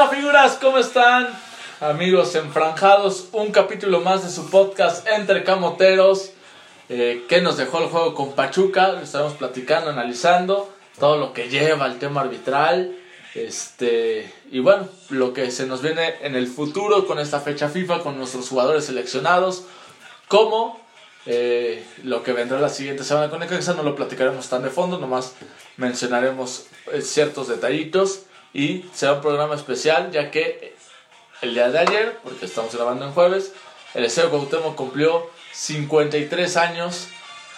onda, figuras? ¿Cómo están? Amigos enfranjados, un capítulo más de su podcast Entre Camoteros. Eh, ¿Qué nos dejó el juego con Pachuca? Estamos platicando, analizando todo lo que lleva el tema arbitral. Este, y bueno, lo que se nos viene en el futuro con esta fecha FIFA, con nuestros jugadores seleccionados, como eh, lo que vendrá la siguiente semana con Necaxa, no lo platicaremos tan de fondo, nomás mencionaremos eh, ciertos detallitos y será un programa especial ya que el día de ayer, porque estamos grabando en jueves, el Estadio Cuauhtémoc cumplió 53 años,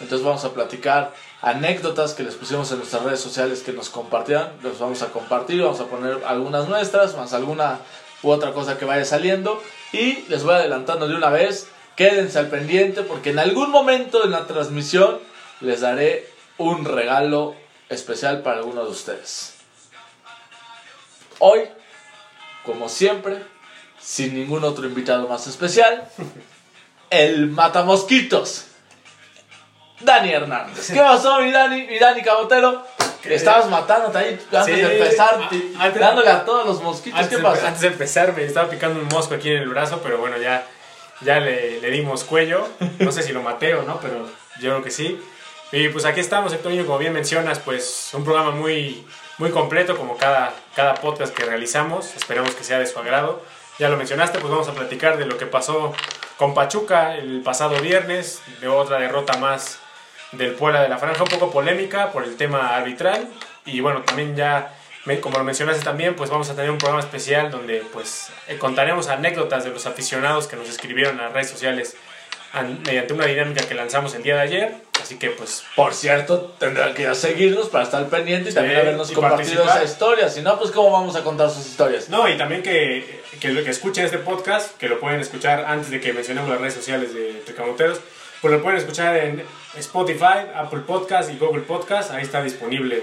entonces vamos a platicar anécdotas que les pusimos en nuestras redes sociales que nos compartieran, los vamos a compartir, vamos a poner algunas nuestras, más alguna u otra cosa que vaya saliendo. Y les voy adelantando de una vez, quédense al pendiente porque en algún momento en la transmisión les daré un regalo especial para alguno de ustedes. Hoy, como siempre, sin ningún otro invitado más especial, el Matamosquitos. Dani Hernández. ¿Qué pasó, mi Dani, mi Dani Cabotero? Estabas matándote ahí antes Sí, de empezar, a- ti- antes- dándole a todos los mosquitos. Antes, ¿Qué pasó? antes de empezar me estaba picando un mosco aquí en el brazo, pero bueno, ya, ya le, le dimos cuello. No sé si lo maté o no, pero yo creo que sí. Y pues aquí estamos, Hectorinho, como bien mencionas, pues un programa muy, muy completo como cada, cada podcast que realizamos. Esperamos que sea de su agrado. Ya lo mencionaste, pues vamos a platicar de lo que pasó con Pachuca el pasado viernes, de otra derrota más del Puebla de la Franja, un poco polémica por el tema arbitral. Y bueno, también ya, como lo mencionaste también, pues vamos a tener un programa especial donde pues eh, contaremos anécdotas de los aficionados que nos escribieron a las redes sociales an- mediante una dinámica que lanzamos el día de ayer. Así que pues Por cierto, tendrán que ir a seguirnos para estar pendiente y también Sí, habernos y compartido participar. esa historia. Si no, pues ¿cómo vamos a contar sus historias? No, y también que, que, que escuchen este podcast, que lo pueden escuchar antes de que mencionemos las redes sociales de Tecamoteros, pues lo pueden escuchar en Spotify, Apple Podcast y Google Podcast. Ahí está disponible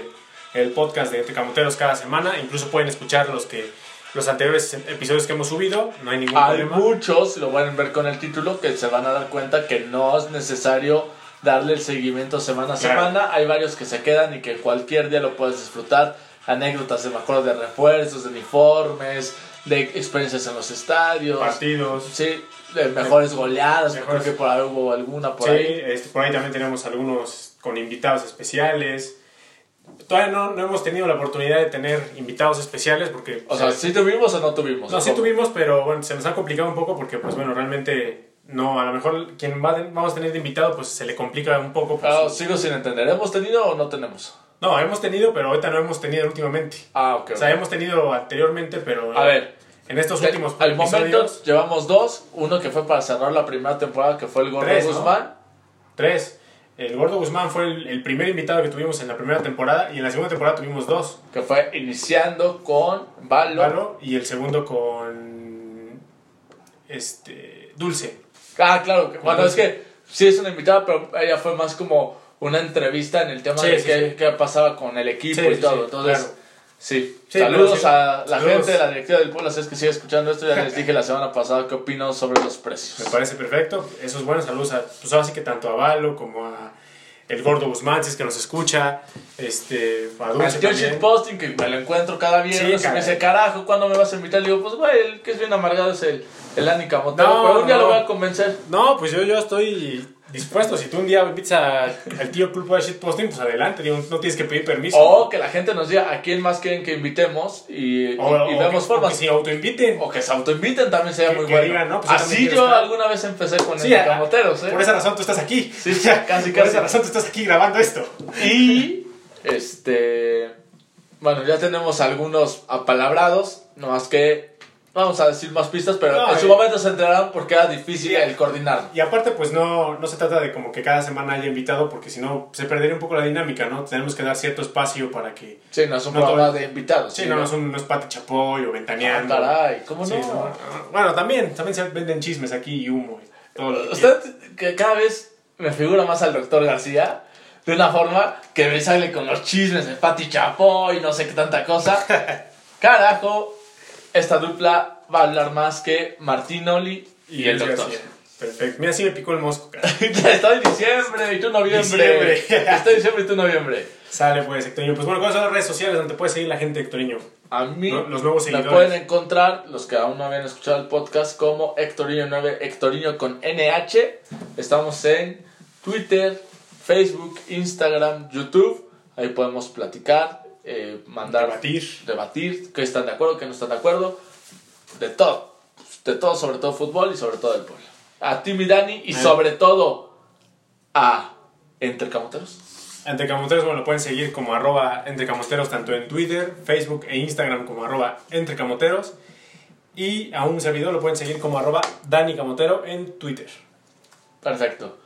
el podcast de Tecamoteros cada semana. Incluso pueden escuchar los que los anteriores episodios que hemos subido. No hay ningún Hay problema. muchos, lo van a ver con el título, que se van a dar cuenta que no es necesario darle el seguimiento semana a Claro. semana. Hay varios que se quedan y que cualquier día lo puedes disfrutar. Anécdotas, de, me acuerdo, de refuerzos, de uniformes, de experiencias en los estadios. Partidos. Sí, de mejores goleadas. Mejores. Creo que por ahí hubo alguna por sí, ahí. este, por ahí también tenemos algunos con invitados especiales. Todavía no, no hemos tenido la oportunidad de tener invitados especiales porque... O sea, ¿sí tuvimos o no tuvimos? No, sí tuvimos, pero bueno, se nos ha complicado un poco porque, pues bueno, realmente no, a lo mejor quien va de- vamos a tener de invitado, pues se le complica un poco. pues, Ah, sigo sin entender. ¿Hemos tenido o no tenemos? No, hemos tenido, pero ahorita no hemos tenido últimamente. Ah, ok. O sea, hemos tenido anteriormente, pero A ver, en estos últimos al momento llevamos dos. Uno que fue para cerrar la primera temporada, que fue el Gordo Tres, ¿no? Guzmán. tres. El Gordo Guzmán fue el, el primer invitado que tuvimos en la primera temporada y en la segunda temporada tuvimos dos. Que fue iniciando con Valo. Valo y el segundo con este Dulce. Ah, claro. que- bueno, es que sí es una invitada, pero ella fue más como una entrevista en el tema Sí, de sí, qué, sí. qué pasaba con el equipo Sí, y sí, todo. sí, Entonces, claro. sí. Sí, Saludos a la Saludos. gente de la directiva del Puebla. Si es que sigue escuchando esto, ya les dije la semana pasada qué opino sobre los Me precios. parece perfecto. Esos buenos saludos a, pues ahora sí que tanto a Valo como a el Gordo Guzmán, si es que nos escucha, este, a Dulce Al tío también. Shitposting, que me lo encuentro cada viernes, Sí, y me dice, carajo, ¿cuándo me vas a invitar? Le digo, pues, güey, el que es bien amargado es el, el Ani Camotero, No, pero un día no. lo voy a convencer. No, pues yo, yo estoy dispuesto. Si tú un día invitas a- al tío Pulpo de Shitposting, pues adelante, digo, no tienes que pedir permiso. O que la gente nos diga a quién más quieren que invitemos y, y- O- y o vemos que- o formas. que se autoinviten. O que se autoinviten también sería Que- muy que bueno. digan, no, pues yo también Así yo alguna vez empecé con Sí, el a- Camoteros, ¿eh? Por esa razón tú estás aquí. Sí, casi, Por casi. esa razón tú estás aquí grabando esto. Y, este, bueno, ya tenemos algunos apalabrados, no más que, vamos a decir más pistas, pero No, en su eh. momento se enterarán porque era difícil Sí. el coordinar. Y aparte, pues no, no se trata de como que cada semana haya invitado, porque si no, se perdería un poco la dinámica, ¿no? Tenemos que dar cierto espacio para que... Sí, no es un No programa de invitados. Sí, no, no es, un, no es Pati Chapoy o Ah, Ventaneando. caray, ¿cómo Sí, no? no, no. Bueno, también, también se venden chismes aquí y humo. y todo Usted, que cada vez me figura más al doctor García, de una forma que me sale con los chismes de Pati Chapoy y no sé qué tanta cosa. Carajo, esta dupla va a hablar más que Martinoli y, el Luis doctor. García. Perfecto. Mira, sí me picó el mosco, cara. Está en diciembre y tú noviembre. Diciembre. Está en diciembre y tú noviembre. Sale, pues, Hectorinho. Pues bueno, ¿cuáles son las redes sociales donde puede seguir la gente, Hectorinho? A mí los nuevos seguidores. pueden encontrar, los que aún no habían escuchado el podcast, como Hectorino9, Hectorino con NH. Estamos en Twitter, Facebook, Instagram, YouTube. Ahí podemos platicar, eh, mandar, Debatir. debatir, que están de acuerdo, que no están de acuerdo. De todo. De todo, sobre todo fútbol y sobre todo el pueblo. A ti, mi Dani, y Eh. sobre todo a Entre Camoteros. Entre Camoteros, bueno, lo pueden seguir como arroba Entre Camoteros tanto en Twitter, Facebook e Instagram como arroba Entre Camoteros. Y a un servidor lo pueden seguir como arroba Dani Camotero en Twitter. Perfecto.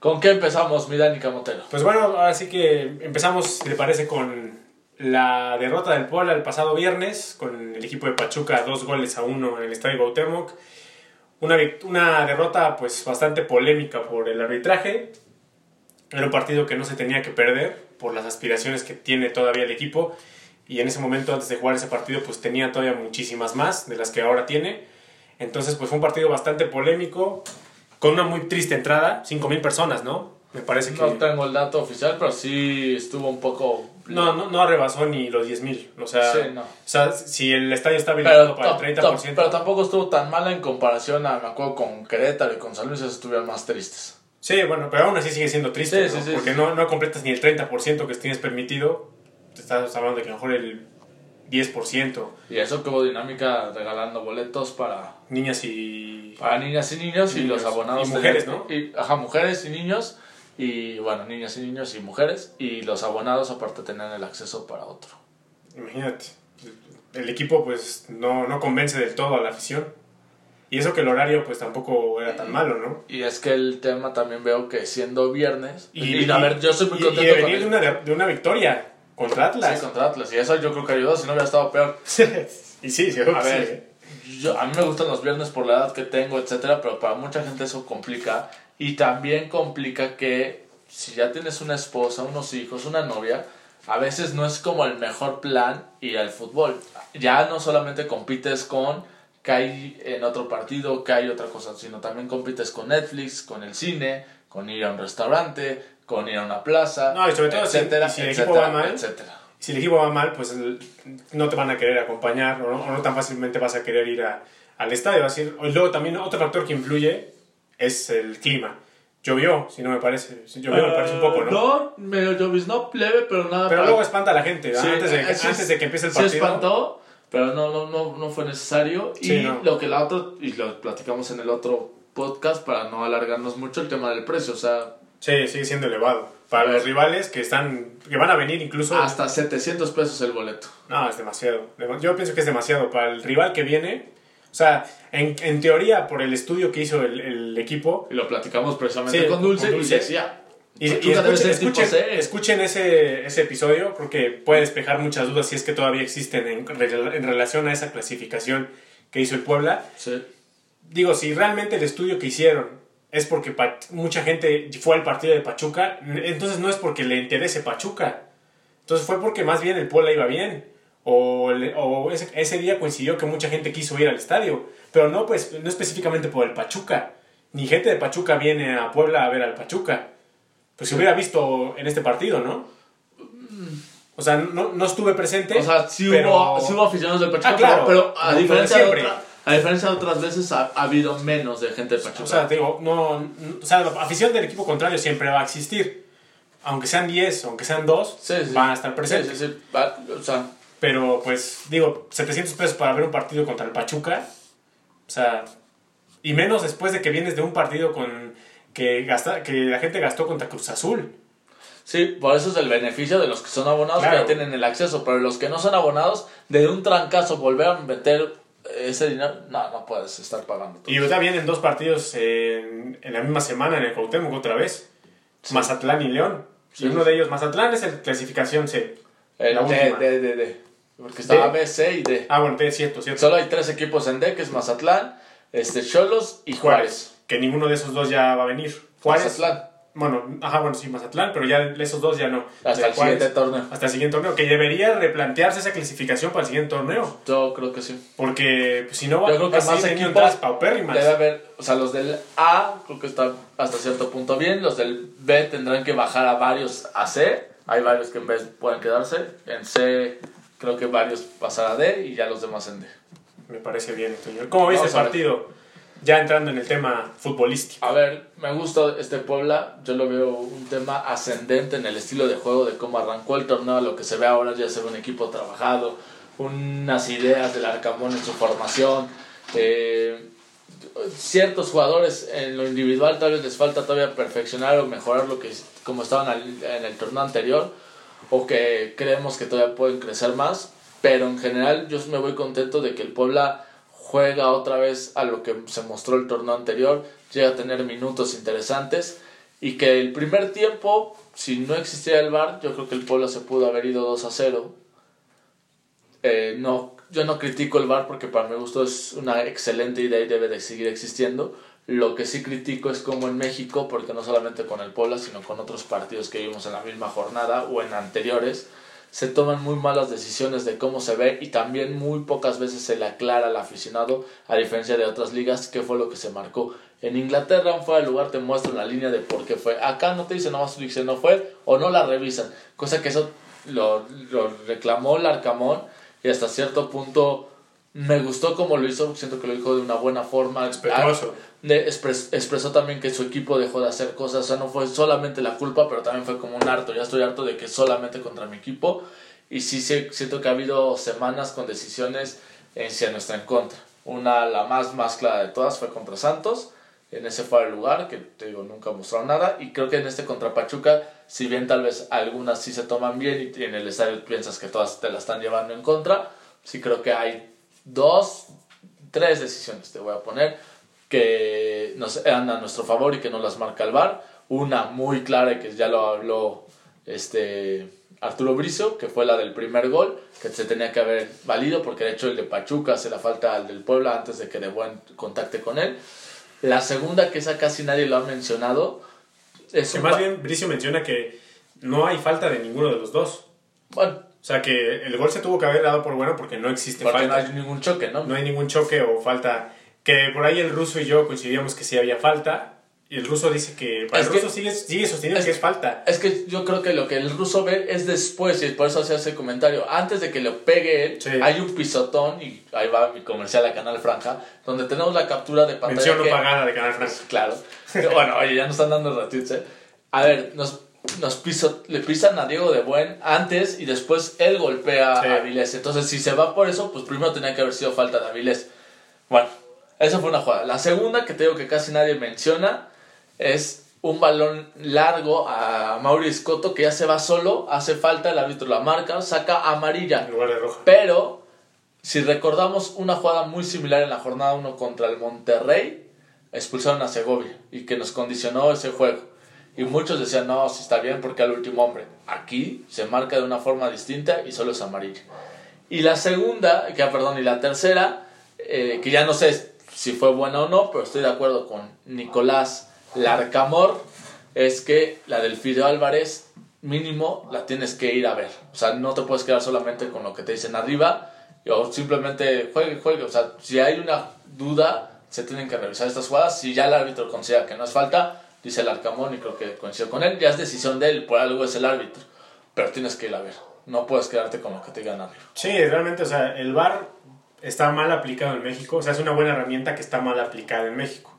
¿Con qué empezamos, mi Dani Camotero? Pues bueno, ahora sí que empezamos, si le parece, con la derrota del Puebla el pasado viernes, con el equipo de Pachuca, dos goles a uno en el Estadio Cuauhtémoc. Una, una derrota pues bastante polémica por el arbitraje. Era un partido que no se tenía que perder por las aspiraciones que tiene todavía el equipo. Y en ese momento, antes de jugar ese partido, pues tenía todavía muchísimas más de las que ahora tiene. Entonces, pues fue un partido bastante polémico, con una muy triste entrada, 5.000 personas, ¿no? Me parece que... No tengo el dato oficial, pero sí estuvo un poco... No, no, no rebasó ni los 10.000. O sea, Sí, no. o sea, si el estadio está habilitado para el tam- 30%. pero tampoco estuvo tan mala en comparación a, me acuerdo, con Querétaro y con San Luis, estuvieron más tristes. Sí, bueno, pero aún así sigue siendo triste, Sí, ¿no? sí, sí, porque. No, no completas ni el 30% que tienes permitido. Te estás hablando de que a lo mejor el 10%. Y eso que hubo dinámica regalando boletos para, Niñas y... para niñas y niños y, Y los abonados. Y mujeres, ¿no? y- ajá, mujeres y niños. Y bueno, niñas y niños y mujeres. Y los abonados aparte tenían el acceso para otro. Imagínate. El equipo pues no, no convence del todo a la afición. Y eso que el horario pues tampoco era tan malo, ¿no? Y es que el tema también veo que siendo viernes. Y, Y, a ver, yo soy muy y- contento y de con venir el- de una, de una victoria contra Atlas. Sí, contra Atlas. Y eso yo creo que ayudó, si no hubiera estado peor. y sí, sí, A que sí, ver, ¿eh? yo, a mí me gustan los viernes por la edad que tengo, etcétera, pero para mucha gente eso complica. Y también complica que si ya tienes una esposa, unos hijos, una novia, a veces no es como el mejor plan ir al fútbol. Ya no solamente compites con que hay en otro partido, que hay otra cosa, sino también compites con Netflix, con el cine, con ir a un restaurante, con ir a una plaza, No, y sobre todo si- etcétera, y si el etcétera, equipo va mal, etcétera. si el equipo va mal, pues el- no te van a querer acompañar o no, o no tan fácilmente vas a querer ir a- al estadio. Vas a ir- y luego también otro factor que influye es el clima. Llovió, si no me parece. Si Llovió me parece un poco, ¿no? Eh, No, medio lloviznó plebe, pero nada Pero para- luego espanta a la gente, ¿verdad? Sí, antes, de, eh, sí, antes de que empiece el partido. espantó, pero no, no, no, no fue necesario. Sí, y no. lo que la otra, y lo platicamos en el otro podcast para no alargarnos mucho, el tema del precio. O sea, Sí, sigue siendo elevado. Para los rivales que están que van a venir incluso... hasta 700 pesos el boleto. No, es demasiado. Dema- Yo pienso que es demasiado. Para el rival que viene... O sea, en, en teoría, por el estudio que hizo el, el equipo, Y lo platicamos precisamente Sí, con Dulce, con Dulce. y decía... Y, y Pachuca debe escuchen, escuchen- ese, ese episodio, creo que puede despejar muchas dudas si es que todavía existen en, en relación a esa clasificación que hizo el Puebla. Sí. Digo, si realmente el estudio que hicieron es porque mucha gente fue al partido de Pachuca, entonces no es porque le interese Pachuca. Entonces fue porque más bien el Puebla iba bien. O, o ese, ese día coincidió que mucha gente quiso ir al estadio. Pero no, pues, no específicamente por el Pachuca. Ni gente de Pachuca viene a Puebla a ver al Pachuca. Pues se hubiera visto en este partido, ¿no? O sea, no, no estuve presente. O sea, sí, pero- hubo, sí hubo aficionados del Pachuca, Ah, claro. pero, a, diferencia de otra- a diferencia de otras veces ha, ha habido menos de gente del Pachuca. O sea, te digo, no, no- o sea, la afición del equipo contrario siempre va a existir. Aunque sean 10, aunque sean 2, Sí, sí. van a estar presentes. Sí. Va- o sea, Pero, pues, digo, 700 pesos para ver un partido contra el Pachuca. O sea, y menos después de que vienes de un partido con que, gasta, que la gente gastó contra Cruz Azul. Sí, por eso es el beneficio de los que son abonados Claro. que ya tienen el acceso, pero los que no son abonados, de un trancazo volver a meter ese dinero, no, no puedes estar pagando. todo. Y ahorita vienen dos partidos en, en la misma semana en el Cuauhtémoc otra vez. Mazatlán y León. Sí. Y uno de ellos, Mazatlán, es el clasificación C. El la D. D, D, D. Porque está A, D. B, C y D. Ah, bueno, es cierto, cierto. Solo hay tres equipos en D, que es Mazatlán, este, Cholos y Juárez. Juárez. Que ninguno de esos dos ya va a venir. Juárez. Mazatlán, Bueno, ajá, bueno, sí, Mazatlán, pero ya esos dos ya no. hasta De el Juárez, siguiente torneo. Hasta el siguiente torneo, que debería replantearse esa clasificación para el siguiente torneo. Yo creo que sí. Porque pues, si no va, Yo creo que va a más equipos paupérrimas. Debe haber, o sea, los del A creo que están hasta cierto punto bien, los del B tendrán que bajar a varios a C, hay varios que en B pueden quedarse, en C creo que varios pasará a D y ya los demás en D. Me parece bien, Toño. ¿Cómo viste el partido? Ya entrando en el tema futbolístico. A ver, me gusta este Puebla. Yo lo veo un tema ascendente en el estilo de juego, de cómo arrancó el torneo, lo que se ve ahora ya se ve un equipo trabajado, unas ideas del Arcamón en su formación. Eh, ciertos jugadores en lo individual tal vez les falta todavía perfeccionar o mejorar lo que como estaban en el torneo anterior o que creemos que todavía pueden crecer más. Pero en general yo me voy contento de que el Puebla juega otra vez a lo que se mostró el torneo anterior llega a tener minutos interesantes y que el primer tiempo si no existiera el VAR yo creo que el Puebla se pudo haber ido 2 a 0 eh, no yo no critico el VAR porque para mi gusto es una excelente idea y debe de seguir existiendo. Lo que sí critico es como en México, porque no solamente con el Puebla, sino con otros partidos que vimos en la misma jornada o en anteriores, se toman muy malas decisiones de cómo se ve y también muy pocas veces se le aclara al aficionado, a diferencia de otras ligas, qué fue lo que se marcó. En Inglaterra, un fuera de lugar te muestran la línea de por qué fue. Acá no te dicen nomás si no fue o no la revisan, cosa que eso lo, lo reclamó el Arcamón y hasta cierto punto me gustó como lo hizo, siento que lo dijo de una buena forma. De, expresó también que su equipo dejó de hacer cosas, o sea, no fue solamente la culpa, pero también fue como un harto, ya estoy harto de que solamente contra mi equipo. Y sí siento que ha habido semanas con decisiones en sí nuestra en contra. Una, la más, más clara de todas, fue contra Santos. En ese fue el lugar, que te digo, nunca mostrado nada. Y creo que en este contra Pachuca si bien tal vez algunas sí se toman bien y en el estadio piensas que todas te la están llevando en contra, sí creo que hay dos, tres decisiones, te voy a poner, que nos andan a nuestro favor y que no las marca el VAR. Una muy clara y que ya lo habló este Arturo Brizo, que fue la del primer gol, que se tenía que haber valido porque de hecho el de Pachuca se la falta al del Puebla antes de que de buen contacte con él. La segunda, que esa casi nadie lo ha mencionado, que más bien Bricio menciona que no hay falta de ninguno de los dos. Bueno. O sea que el gol se tuvo que haber dado por bueno porque no existe porque no hay ningún choque, ¿no? No hay ningún choque o falta. Que por ahí el ruso y yo coincidíamos que sí había falta. Y el ruso dice que. el ruso sigue, sosteniendo que es falta. Es que yo creo que lo que el ruso ve es después, y por eso hace ese comentario. Antes de que lo pegue él, hay un pisotón, y ahí va mi comercial a Canal Franja, donde tenemos la captura de pantalla. Mención no pagada de Canal Franja. Claro. bueno, oye, ya nos están dando ratitos, ¿eh? A ver, nos, nos piso, le pisan a Diego de Buen antes y después él golpea a Avilés. Entonces, si se va por eso, pues primero tenía que haber sido falta de Avilés. Bueno, esa fue una jugada. La segunda, que te digo que casi nadie menciona, es un balón largo a Mauri Scotto que ya se va solo, hace falta, el árbitro la marca, saca amarilla. En lugar de roja. Pero, si recordamos una jugada muy similar en la jornada 1 contra el Monterrey, expulsaron a Segovia y que nos condicionó ese juego. Y muchos decían, no, si está bien porque al último hombre. Aquí se marca de una forma distinta y solo es amarilla. Y la segunda, que, perdón, y la tercera, eh, que ya no sé si fue buena o no, pero estoy de acuerdo con Nicolás Larcamor, es que la del Fideo Álvarez mínimo la tienes que ir a ver. O sea, no te puedes quedar solamente con lo que te dicen arriba o simplemente juegue, juegue. O sea, si hay una duda, se tienen que revisar estas jugadas. Si ya el árbitro considera que no es falta, dice el Arcamón y creo que coincido con él, ya es decisión de él, por algo es el árbitro, pero tienes que ir a ver, no puedes quedarte con lo que te digan arriba. Sí, realmente, o sea, el VAR está mal aplicado en México, o sea, es una buena herramienta que está mal aplicada en México,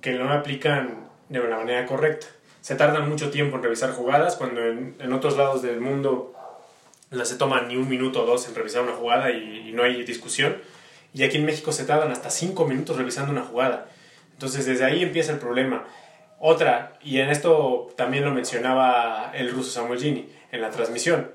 que no aplican de una manera correcta. Se tardan mucho tiempo en revisar jugadas, cuando en, en otros lados del mundo no se toman ni un minuto o dos en revisar una jugada y, y no hay discusión. Y aquí en México se tardan hasta cinco minutos revisando una jugada. Entonces desde ahí empieza el problema. Otra, y en esto también lo mencionaba el ruso Samuel Gini en la transmisión,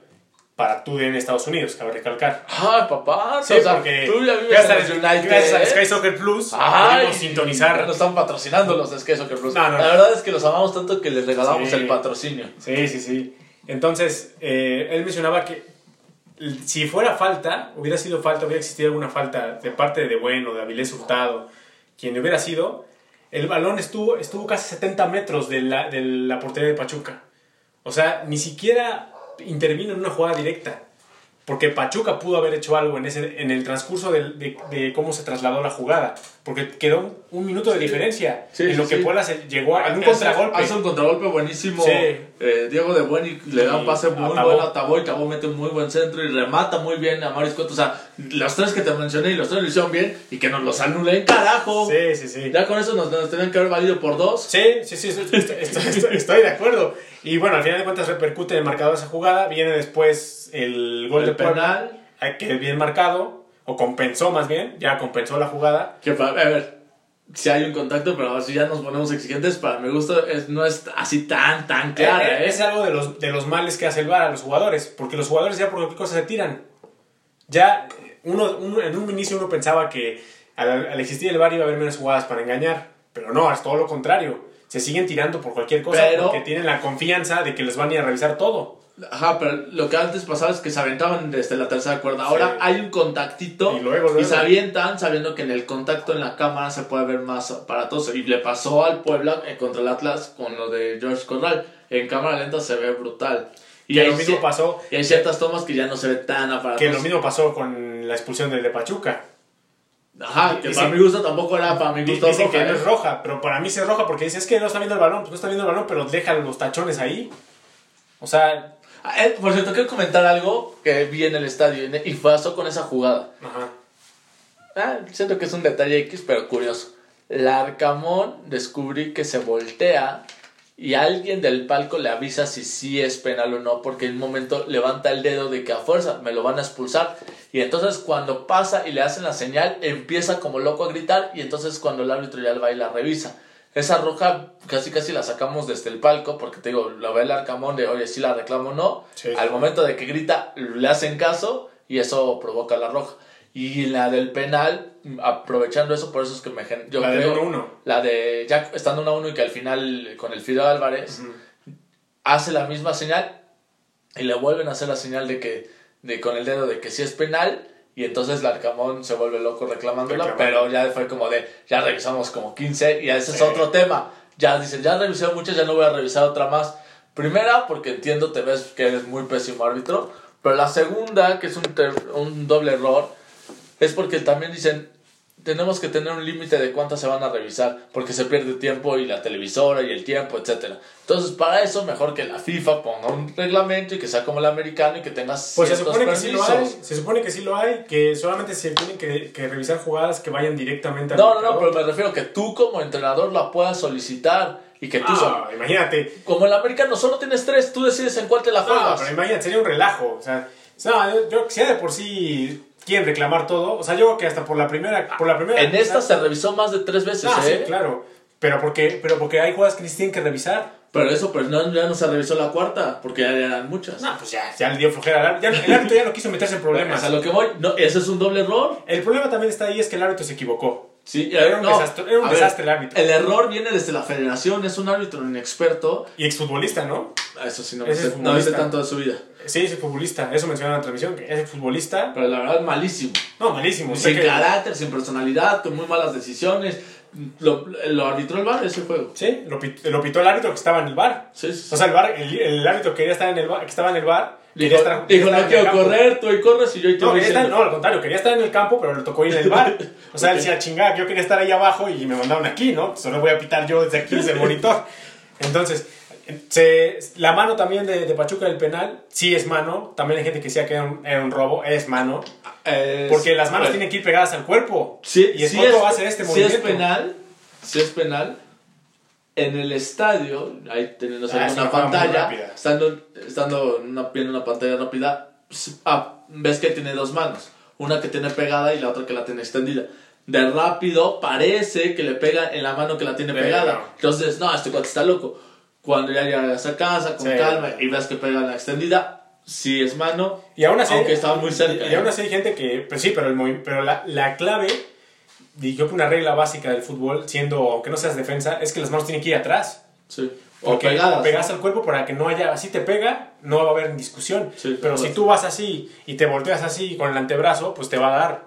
para tú en Estados Unidos, cabe recalcar. ¡Ay, papá! Sí, porque tú ya vives gracias, en United. Gracias a Sky Soccer Plus podemos sintonizar. Nos están patrocinando los de Sky Soccer Plus. La verdad es que los amamos tanto que les regalamos el patrocinio. Sí, sí, sí. Entonces, eh, él mencionaba que si fuera falta, hubiera sido falta, hubiera existido alguna falta de parte de Bueno, de Avilés Hurtado, quien hubiera sido, el balón estuvo, estuvo casi 70 metros de la, de la portería de Pachuca. O sea, ni siquiera intervino en una jugada directa. porque Pachuca pudo haber hecho algo en, ese, en el transcurso de, de, de cómo se trasladó la jugada, porque quedó un, un minuto de diferencia Sí, en sí, lo que sí. Puebla se llegó a un contragolpe. Hace un contragolpe buenísimo. Sí. Eh, Diego de Buen y le da un pase muy bueno a Tabó y mete un muy buen centro y remata muy bien a Maris Cotto. O sea, los tres que te mencioné y los tres lo hicieron bien y que nos los anulen, carajo. Sí, sí, sí. Ya con eso nos, nos tenían que haber valido por dos. Sí, sí, sí, estoy, estoy- estoy- estoy de acuerdo. Y bueno, al final de cuentas repercute en el marcador esa jugada. Viene después el gol El de Puebla, penal. eh, que es bien marcado, o compensó más bien, ya compensó la jugada. Que a ver, si hay un contacto, pero si ya nos ponemos exigentes, para mi gusto es, no es así tan, tan clara, Eh, ¿eh? Es algo de los, de los males que hace el VAR a los jugadores, porque los jugadores ya por cualquier cosa se tiran. Ya uno, uno- en un inicio uno pensaba que al, al existir el VAR iba a haber menos jugadas para engañar, pero no, es todo lo contrario. Se siguen tirando por cualquier cosa Pero- porque tienen la confianza de que les van a ir a revisar todo. Ajá, pero lo que antes pasaba es que se aventaban desde la tercera cuerda. Ahora Sí. hay un contactito Y luego, luego. se avientan sabiendo que en el contacto en la cámara se puede ver más aparatoso. Y le pasó al Puebla eh, contra el Atlas con lo de George Corral. En cámara lenta se ve brutal. Y Que hay, lo mismo pasó y hay ciertas tomas que ya no se ve tan aparatoso. Que lo mismo pasó con la expulsión del de Pachuca. Ajá, que para mi gusto tampoco era para mi gusto Dicen roja, que no ¿eh? es roja, pero para mí sí es roja porque dice, es que no está viendo el balón. Pues no está viendo el balón, pero deja los tachones ahí. O sea, Ah, eh, Por cierto, quiero comentar algo que vi en el estadio y pasó con esa jugada. ajá. Ah, siento que es un detalle X, pero curioso. Larcamón descubrí que se voltea y alguien del palco le avisa si sí es penal o no, porque en un momento levanta el dedo de que a fuerza me lo van a expulsar. Y entonces cuando pasa y le hacen la señal, empieza como loco a gritar y entonces cuando el árbitro ya va y la revisa. Esa roja casi casi la sacamos desde el palco, porque te digo, lo ve el Arcamón de, oye, si la reclamo o no. Sí. Al momento de que grita, le hacen caso y eso provoca la roja. Y la del penal, aprovechando eso, por eso es que me yo La creo- 1-1. La de ya estando 1 a 1 y que al final con el Fideo Álvarez hace la misma señal y le vuelven a hacer la señal de que de con el dedo de que sí es penal y entonces Larcamón se vuelve loco reclamándola, Reclamando. pero ya fue como de ya revisamos como 15 y ese es otro tema. Ya dicen, ya revisé muchas, ya no voy a revisar otra más. Primera, porque entiendo, te ves que eres muy pésimo árbitro, pero la segunda, que es un, un doble error, es porque también dicen, tenemos que tener un límite de cuántas se van a revisar, porque se pierde tiempo y la televisora y el tiempo, etcétera. Entonces, para eso, mejor que la FIFA ponga un reglamento y que sea como el americano y que tengas Pues se supone que sí lo hay. Se supone que sí lo hay, que solamente se tienen que, que revisar jugadas que vayan directamente al No, no, no, marcador. pero me refiero que tú como entrenador la puedas solicitar y que tú, Ah, imagínate. como el americano solo tienes tres, tú decides en cuál te la No, juegas. pero imagínate, sería un relajo. O sea, no, yo, yo de por sí quieren reclamar todo, o sea, yo creo que hasta por la primera, por la primera en esta o se revisó más de tres veces, Ah, ¿eh? sí, claro. Pero porque, pero porque hay jugadas que sí tienen que revisar. Pero eso, pues no, ya no se revisó la cuarta, porque ya eran muchas. No, pues ya, ya le dio flojera al árbitro. Ya- el árbitro ya no quiso meterse en problemas. a lo que voy, no, ese es un doble error. El problema también está ahí, es que el árbitro se equivocó. Sí, Era un no, desastre- era un a ver, desastre el árbitro. El error viene desde la federación, es un árbitro inexperto. Y exfutbolista, ¿no? Eso sí, no, es no tanto de su vida. Sí, es futbolista. Eso mencionaba en la transmisión, que es futbolista. Pero la verdad, malísimo. No, malísimo. Sin que- carácter, sin personalidad, con muy malas decisiones. Lo, lo arbitró el VAR ese juego. Sí, lo, lo pitó el árbitro que estaba en el bar. Sí, sí. O sea, el bar, el, el árbitro quería estar en el bar, que estaba en el bar. Dijo, estar- dijo, no quiero campo". correr, tú ahí corres y yo ahí te No, voy estar- no, al contrario, quería estar en el campo, pero le tocó ir en el bar. O sea, él decía, chingada, yo quería estar ahí abajo y me mandaron aquí, ¿no? Solo voy a pitar yo desde aquí, desde el monitor. Entonces, se- la mano también de, de Pachuca del penal, sí es mano. También hay gente que decía que era un, era un robo, es mano. Es- Porque las manos tienen que ir pegadas al cuerpo. Sí, y sí Escoto es, hace este sí movimiento. es penal, si es penal, en el estadio, ahí teniendo Ah, una pantalla, estando, estando en una, viendo una pantalla rápida, ah, ves que tiene dos manos, una que tiene pegada y la otra que la tiene extendida. De rápido parece que le pega en la mano que la tiene pegada. Entonces, no, este cuate está loco. Cuando ya llegas a casa con Sí. calma y ves que pega la extendida, sí es mano, Y aún así, aunque estaba muy cerca. Y aún ¿eh? así hay gente que, pues sí, pero, el pero la, la clave, y yo creo que una regla básica del fútbol, siendo, aunque no seas defensa, es que las manos tienen que ir atrás. Sí. O Porque pegadas. pegas ¿no? al cuerpo para que no haya, así te pega, no va a haber discusión. Sí, pero si tú vas así y te volteas así con el antebrazo, pues te va a dar.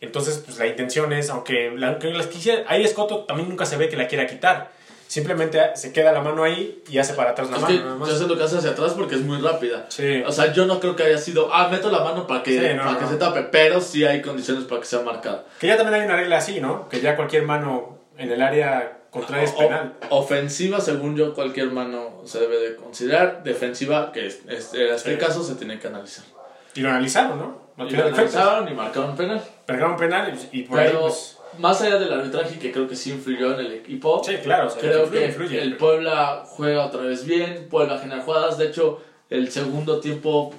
Entonces, pues la intención es, aunque, la, aunque las quisiera, ahí Escoto también nunca se ve que la quiera quitar. Simplemente se queda la mano ahí y hace para atrás la mano. nada más. yo siento que hace hacia atrás porque es muy rápida. Sí. O sea, yo no creo que haya sido, ah, meto la mano para que, Sí, no, para no. que se tape, pero sí hay condiciones para que sea marcada. Que ya también hay una regla así, ¿no? Que ya cualquier mano en el área contraria es O- penal. ofensiva, según yo, cualquier mano se debe de considerar. Defensiva, que es, es- en este Sí. caso se tiene que analizar. Y lo analizaron, ¿no? Y lo analizaron y marcaron penal. Pegaron penal y, y por ahí, pues. Más allá del arbitraje, que creo que sí influyó en el equipo, Sí, claro, o sea, creo influye, que influye, el pero- Puebla juega otra vez bien, Puebla genera jugadas. De hecho, el segundo tiempo,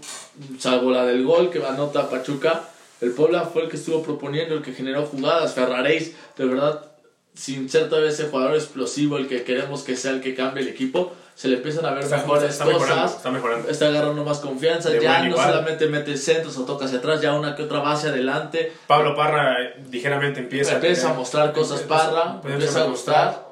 salvo la del gol que anota Pachuca, el Puebla fue el que estuvo proponiendo, el que generó jugadas. Ferraréis, de verdad, sin ser todavía ese jugador explosivo, el que queremos que sea el que cambie el equipo, se le empiezan a ver Está, mejores está mejorando, cosas. está mejorando. Está agarrando más confianza, De ya no igual. solamente mete centros o toca hacia atrás, ya una que otra hacia adelante. Pablo Parra eh, ligeramente empieza, Empieza a mostrar cosas empieza- Parra, empieza a gustar.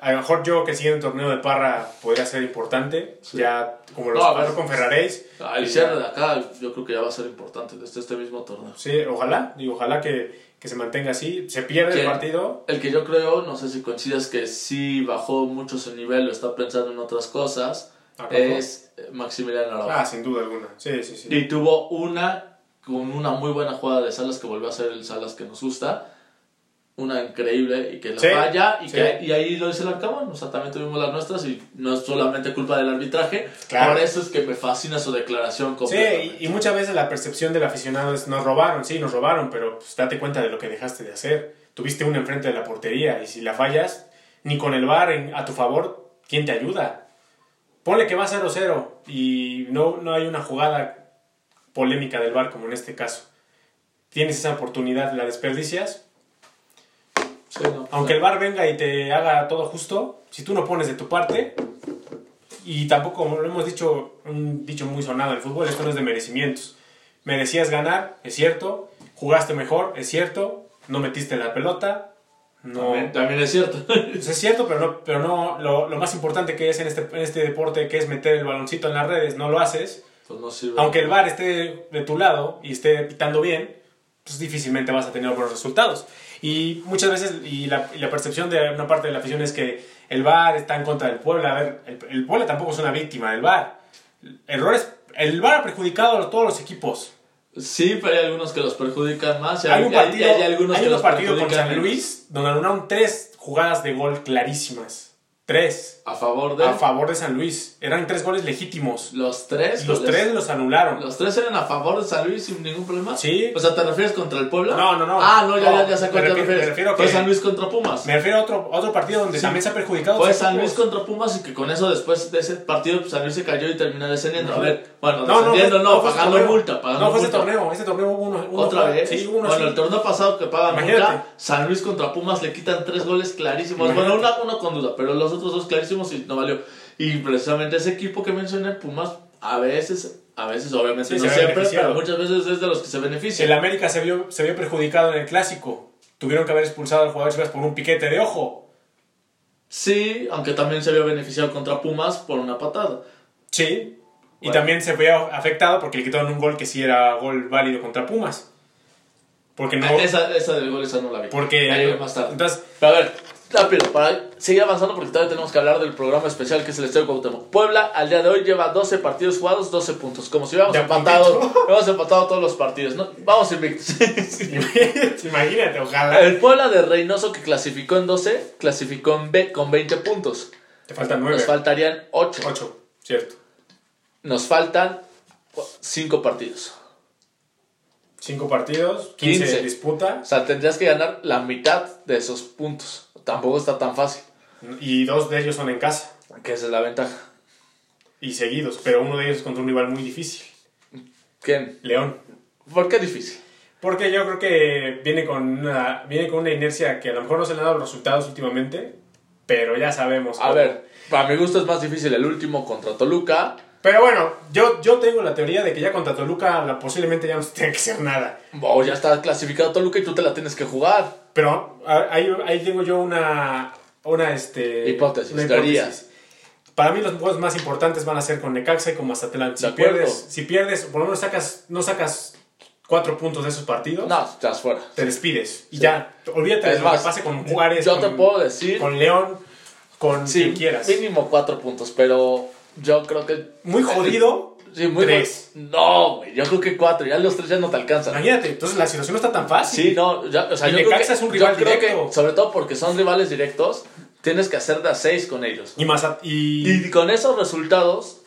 A lo mejor yo que sigue el torneo de Parra podría ser importante. Ya como lo No, pasó con Ferraréis. El y cierre de acá yo creo que ya va a ser importante desde este mismo torneo. Sí, ojalá, digo, ojalá que, que se mantenga así. Se pierde el partido. El que yo creo, no sé si coincidas que sí bajó mucho su nivel o está pensando en otras cosas, es eh, Maximiliano Araujo. Ah, sin duda alguna. Sí, sí, sí. Y tuvo una con una muy buena jugada de Salas que volvió a ser el Salas que nos gusta. Una increíble y que la Sí, falla y, sí. que, y ahí lo dice el Arcamón. O sea, también tuvimos las nuestras y no es solamente culpa del arbitraje. Claro. Por eso es que me fascina su declaración Sí, y, y muchas veces la percepción del aficionado es nos robaron, sí, nos robaron, pero pues, date cuenta de lo que dejaste de hacer. Tuviste una enfrente de la portería y si la fallas, ni con el VAR en- a tu favor, ¿quién te ayuda? Ponle que va 0-0 y no, no hay una jugada polémica del VAR como en este caso. Tienes esa oportunidad, la desperdicias. Sí, no, Aunque el VAR venga y te haga todo justo, si tú no pones de tu parte, y tampoco, como lo hemos dicho, un dicho muy sonado el fútbol, esto no es de merecimientos. Merecías ganar, es cierto, jugaste mejor, es cierto, no metiste la pelota, no... también, también es cierto. Pues es cierto, pero no, pero no lo, lo más importante que es en este, en este deporte, que es meter el baloncito en las redes, no lo haces. pues no sirve. Aunque el VAR esté de tu lado y esté pitando bien, pues difícilmente vas a tener buenos resultados. Y muchas veces, y la, y la percepción de una parte de la afición es que el VAR está en contra del Puebla. A ver, el, el Puebla tampoco es una víctima del VAR. Errores, el VAR ha perjudicado a todos los equipos. Sí, pero hay algunos que los perjudican más. y Hay un partido, y hay algunos hay que un los partido con San. Luis donde anularon tres jugadas de gol clarísimas. Tres. A favor de A favor de San Luis. Eran tres goles legítimos. los tres. Los goles. tres los anularon. Los tres eran a favor de San Luis sin ningún problema. Sí. O sea, ¿te refieres contra el Puebla? No, no, no. Ah, no, ya, No, ya, ya sé me te refieres. me refiero Fue que- San Luis contra Pumas. Me refiero a otro, otro partido donde Sí. también se ha perjudicado. Fue San Luis contra Pumas y que con eso después de ese partido pues, San Luis se cayó y terminó descendiendo. A ver, bueno, No, no, descendiendo no, fue pagando multa, pagando No, fue ese torneo. Ese torneo hubo uno. uno Otra fue- vez. Sí, uno bueno, el torneo pasado que pagan multa, San Luis contra Pumas le quitan tres goles clarísimos. Bueno, uno con duda, pero los otros dos clarísimos y no valió. Y precisamente ese equipo que mencioné, Pumas, a veces, a veces obviamente Sí, no siempre, pero muchas veces es de los que se benefician. El América se vio, se vio perjudicado en el clásico. Tuvieron que haber expulsado al jugador Chivas por un piquete de ojo. Sí, aunque también se vio beneficiado contra Pumas por una patada. Sí. Y Bueno. también se vio afectado porque le quitaron un gol que sí era gol válido contra Pumas. Porque no. Ah, Esa, esa del gol, esa no la vi. Porque. Ahí más tarde. Entonces, a ver, rápido, para seguir avanzando porque todavía tenemos que hablar del programa especial que es el Estadio Cuauhtémoc. Puebla al día de hoy lleva 12 partidos jugados, 12 puntos. Como si hubiéramos empatado, hubiéramos empatado todos los partidos. ¿no? Vamos invictos. imagínate, ojalá. el Puebla de Reynoso que clasificó en 12, clasificó en B con 20 puntos. Te faltan nueve. Nos faltarían 8. Ocho, cierto. Nos faltan 5 partidos. Cinco partidos, 15, 15. de disputa O sea, tendrías que ganar la mitad de esos puntos. Tampoco está tan fácil. y dos de ellos son en casa Que esa es la ventaja. y seguidos, pero uno de ellos es contra un rival muy difícil, ¿Quién? León. ¿Por qué difícil? Porque yo creo que viene con una, viene con una inercia que a lo mejor no se le han dado los resultados últimamente, pero ya sabemos. A cómo. ver, para mi gusto es más difícil el último contra Toluca. Pero bueno, yo, yo tengo la teoría de que ya contra Toluca la, posiblemente ya no se tiene que hacer nada. O ya está clasificado Toluca y tú te la tienes que jugar. Pero ahí, ahí tengo yo una, una, este, Hipótesis, una. Para mí los juegos más importantes van a ser con Necaxa y con Mazatlán. Si pierdes, si pierdes, por lo menos sacas, no sacas cuatro puntos de esos partidos, No, estás fuera. te despides. Y ya, olvídate de lo que pase con Juárez, Yo con, te puedo decir, con León. con Sí, quien quieras. mínimo cuatro puntos, pero yo creo que... Muy jodido. Sí, muy Tres. No, güey, yo creo que cuatro, ya los tres ya no te alcanzan. Imagínate, entonces la situación no está tan fácil. Sí, no, ya, o sea, Y yo creo, que, es un yo rival creo directo. que, sobre todo porque son rivales directos, tienes que hacer de a seis con ellos. Y más a- y, Y con esos resultados,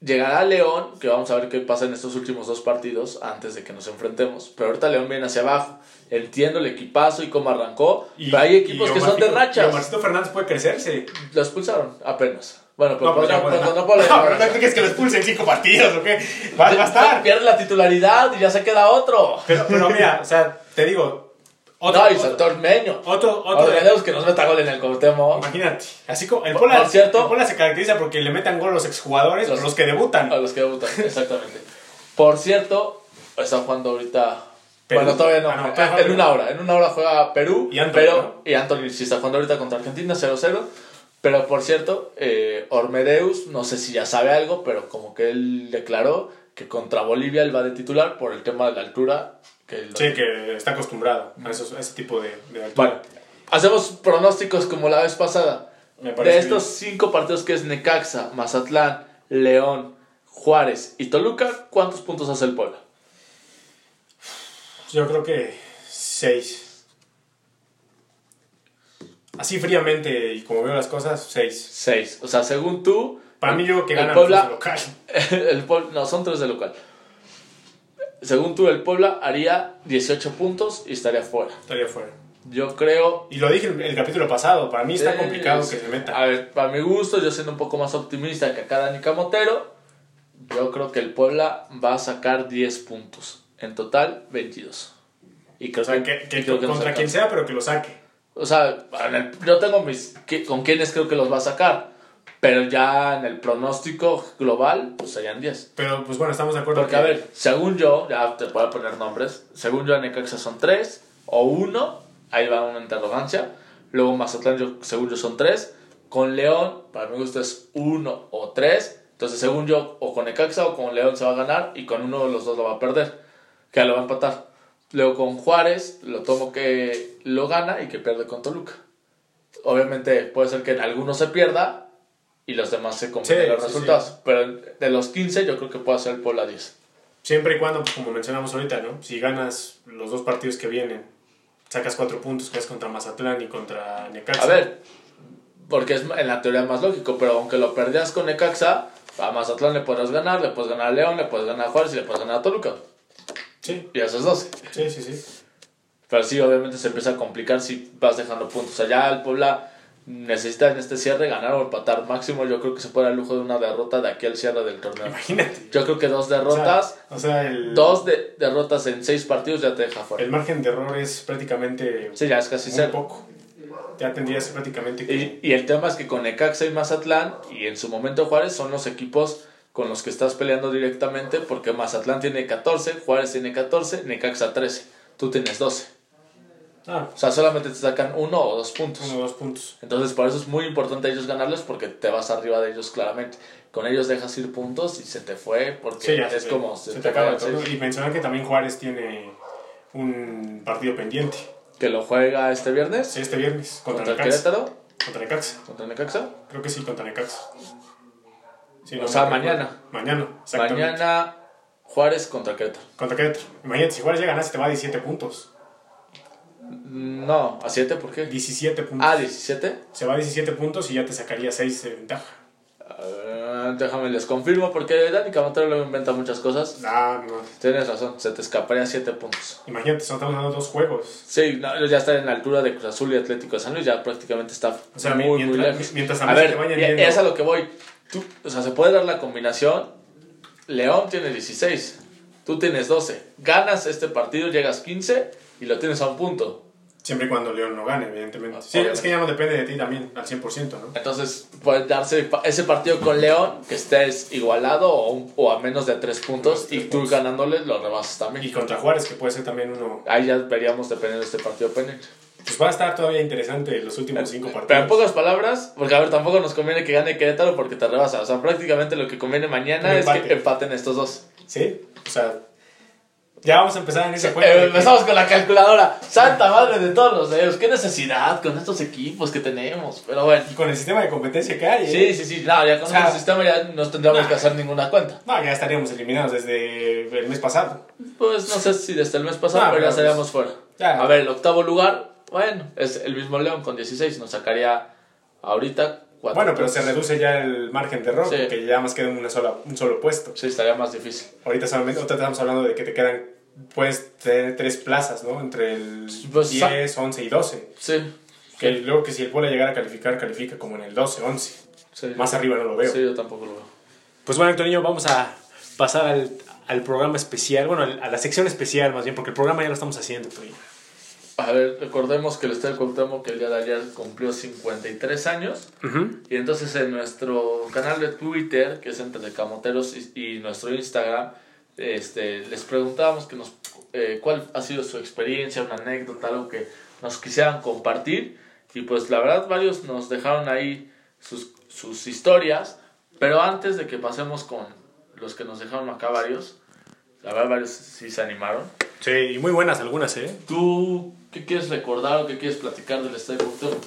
llegará León, que vamos a ver qué pasa en estos últimos dos partidos antes de que nos enfrentemos. Pero ahorita León viene hacia abajo. Entiendo el equipazo y cómo arrancó. y- pero hay equipos que son de rachas. Omarcito Fernández puede crecerse. Lo expulsaron apenas. Bueno, pero No, pues ya, podría- bueno, pero no, no puede- no, pero no crees que lo expulsen en cinco partidos o qué. Va, va a estar. Pierde la titularidad y ya se queda otro. Pero, pero mira, o sea, te digo. Otro, no, y saltó Ormeño. otro, otro Ordenemos que nos meta gol en el Cuauhtémoc. Imagínate. Así como el Pola, por cierto- el Pola se caracteriza porque le metan gol los exjugadores Los- los que debutan. A los que debutan, exactamente. Por cierto, está jugando ahorita. Perú. Bueno, todavía no. Ah, no, en no. una hora. En una hora juega Perú. Y Anthony, pero, ¿no? Y Anthony sí está jugando ahorita contra Argentina 0-0. Pero por cierto, eh, Ormedeus, no sé si ya sabe algo, pero como que él declaró que contra Bolivia él va de titular por el tema de la altura. Que lo- Sí, que está acostumbrado a, esos- a ese tipo de, de altura. Bueno, hacemos pronósticos como la vez pasada. Me De estos cinco partidos que es Necaxa, Mazatlán, León, Juárez y Toluca, ¿cuántos puntos hace el Puebla? Yo creo que seis. Así fríamente y como veo las cosas, seis. Seis. O sea, según tú, Para mí yo que el ganan Puebla, los de local. el Puebla, no, son tres de local. Según tú, el Puebla haría 18 puntos y estaría fuera. Estaría fuera. Yo creo... Y lo dije en el capítulo pasado, para mí está Sí, complicado que se meta. A ver, para mi gusto, yo siendo un poco más optimista que acá Dani Camotero, yo creo que el Puebla va a sacar 10 puntos. En total, 22. Y creo o sea, que, que, que que contra quien sea, pero que lo saque. O sea, el- yo tengo mis... con quiénes creo que los va a sacar. Pero ya en el pronóstico global, pues serían 10. Pero pues bueno, estamos de acuerdo. Porque, que- a ver, según yo, ya te voy a poner nombres. Según yo, en Necaxa son 3 o 1. Ahí va una interrogancia. Luego Mazatlán, yo, según yo, son 3. Con León, para mi gusto es 1 o 3. Entonces, según yo, o con Necaxa o con León se va a ganar y con uno de los dos lo va a perder. Que lo va a empatar. Luego con Juárez, lo tomo que lo gana y que pierde con Toluca. Obviamente puede ser que en alguno se pierda y los demás se combinen Sí, los sí, resultados. Pero de los 15 yo creo que puede ser el Puebla 10. Siempre y cuando, pues, como mencionamos ahorita, ¿no? Si ganas los dos partidos que vienen, sacas cuatro puntos, que es contra Mazatlán y contra Necaxa. A ver, porque es en la teoría más lógico, pero aunque lo perdías con Necaxa, a Mazatlán le podrás ganar, le puedes ganar a León, le puedes ganar a Juárez y le puedes ganar a Toluca. Sí, Y esos 12. sí, sí, sí. Pero sí, obviamente se empieza a complicar si vas dejando puntos. Allá el Puebla necesita en este cierre ganar o empatar máximo. Yo creo que se puede dar el lujo de una derrota de aquí al cierre del torneo. Imagínate. Yo creo que dos O sea, derrotas, O sea, el, dos de- derrotas en seis partidos ya te deja fuera. el margen de error es prácticamente Sí, ya es casi muy cero. poco. Ya tendrías prácticamente que... Y, y el tema es que con Necaxa y Mazatlán, y en su momento Juárez, son los equipos con los que estás peleando directamente, porque Mazatlán tiene 14, Juárez tiene 14, Necaxa 13. Tú tienes 12. Ah, O sea, solamente te sacan uno o dos puntos. uno o dos puntos. Entonces, por eso es muy importante ellos ganarlos, porque te vas arriba de ellos claramente. Con ellos dejas ir puntos y se te fue, porque Sí, ya es se, como se, se te acaba el torneo. sí. Y mencionar que también Juárez tiene un partido pendiente. Que lo juega este viernes Sí, este viernes contra, contra Necaxa. Querétaro, Contra Necaxa. contra Necaxa. Creo que sí, contra Necaxa. Sí, O no sea, mañana. Mañana, exactamente. Mañana Juárez contra Querétaro. Contra Querétaro. Imagínate, si Juárez ya ganase, te va a 17 puntos. No, a 7, ¿por qué? 17 puntos. Ah, 17. Se va a 17 puntos y ya te sacaría 6 de ventaja. Ah, déjame les confirmo porque Dani Camotero luego inventa muchas cosas. Ah, no. Tienes razón, se te escaparía 7 puntos. Imagínate, solo estamos dando dos juegos. Sí, no, ya está en la altura de Cruz Azul y Atlético de San Luis, ya prácticamente está O sea, muy, muy lejos. mientras a ver, te vayan es a lo que voy. Tú, o sea, se puede dar la combinación. León tiene 16, tú tienes 12. Ganas este partido, llegas 15 y lo tienes a un punto. Siempre y cuando León no gane, evidentemente. Ah, Sí, obviamente. es que ya no depende de ti también, al 100%, ¿no? Entonces puede darse ese partido con León que estés igualado o, un- o a menos de 3 puntos Tres y tú puntos. ganándole lo rebasas también. Y contra Juárez, que puede ser también uno... Ahí ya veríamos dependiendo de este partido pendiente. Pues va a estar todavía interesante los últimos 5 partidos. Pero en pocas palabras, porque a ver, tampoco nos conviene que gane Querétaro porque te rebasa. O sea, prácticamente lo que conviene mañana es que empate. empaten estos dos. Sí, o sea, Ya vamos a empezar en ese Eh, juego. empezamos con la calculadora. Santa madre de todos los dedos. Qué necesidad con estos equipos que tenemos. Pero bueno. Y con el sistema de competencia que hay. ¿eh? Sí, sí, sí. No, ya con O sea, el sistema ya no tendríamos nah. que hacer ninguna cuenta. No, ya estaríamos eliminados desde el mes pasado. Pues no sé si desde el mes pasado, No, pero ya pero estaríamos fuera. ya. A ver, el octavo lugar, bueno, es el mismo León con 16. Nos sacaría ahorita 4. Bueno, pero se reduce ya el margen de error, Sí. porque ya más queda una sola, un solo puesto. Sí, estaría más difícil. Ahorita solamente estamos hablando de que te quedan, puedes tener tres plazas, ¿no? Entre el Pues, 10, 11 y 12. Sí. Que luego que si el pueblo llegara a calificar, califica como en el 12, 11. sí. Más arriba no lo veo. Sí, yo tampoco lo veo. Pues bueno, Antonio, vamos a pasar al, al programa especial, bueno, a la sección especial más bien, porque el programa ya lo estamos haciendo, Antonio. A ver, recordemos que el Estadio Cuauhtémoc que el día de ayer cumplió 53 años. Y entonces en nuestro canal de Twitter, que es entre Camoteros y, y nuestro Instagram, este, les preguntábamos que nos, eh, cuál ha sido su experiencia, una anécdota, algo que nos quisieran compartir. Y pues la verdad varios nos dejaron ahí sus, sus historias. Pero antes de que pasemos con los que nos dejaron acá varios, la verdad varios sí se animaron. Sí, y muy buenas algunas, ¿eh? ¿Tú qué quieres recordar o qué quieres platicar del Estadio Cuauhtémoc?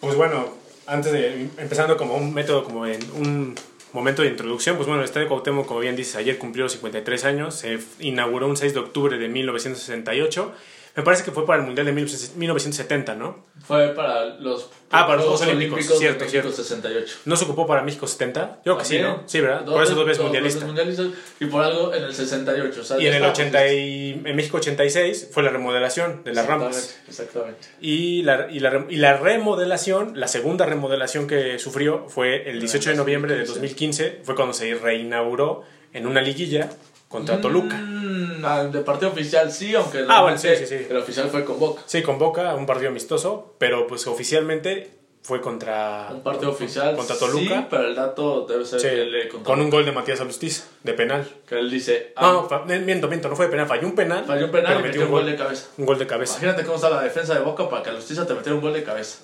Pues bueno, antes de empezando como un método, como en un momento de introducción, pues bueno, el Estadio Cuauhtémoc, como bien dices, ayer cumplió 53 años, se inauguró un 6 de octubre de 1968. Me parece que fue para el Mundial de 1970, ¿no? Fue para los, Ah, para los Juegos Olímpicos, de cierto, cierto. 68. ¿No se ocupó para México 70? Yo creo que sí, ¿no? Sí, ¿verdad? por eso dos veces mundialista. mundialistas y por algo en el 68. o sea, Y en el estábamos 80 y, en México 86 fue la remodelación de las rampas. Exactamente. Y la, y, la, y la remodelación, la segunda remodelación que sufrió fue el 18 de noviembre de 2015, fue cuando se reinauguró en una liguilla contra Toluca. Mm, ah, de partido oficial sí, aunque Ah, bueno, sí, sí, sí. el oficial fue con Boca. Sí, con Boca, un partido amistoso, pero pues oficialmente fue contra, Un partido oficial contra Toluca. sí, pero el dato debe ser Sí, eh, contra con un gol de Matías Alustiza, de penal. que él dice, ah, No, no, fa- miento, miento, no fue de penal, falló un penal. falló un penal y metió un gol de cabeza. un gol de cabeza. Imagínate cómo está la defensa de Boca para que la justicia te metiera un gol de cabeza.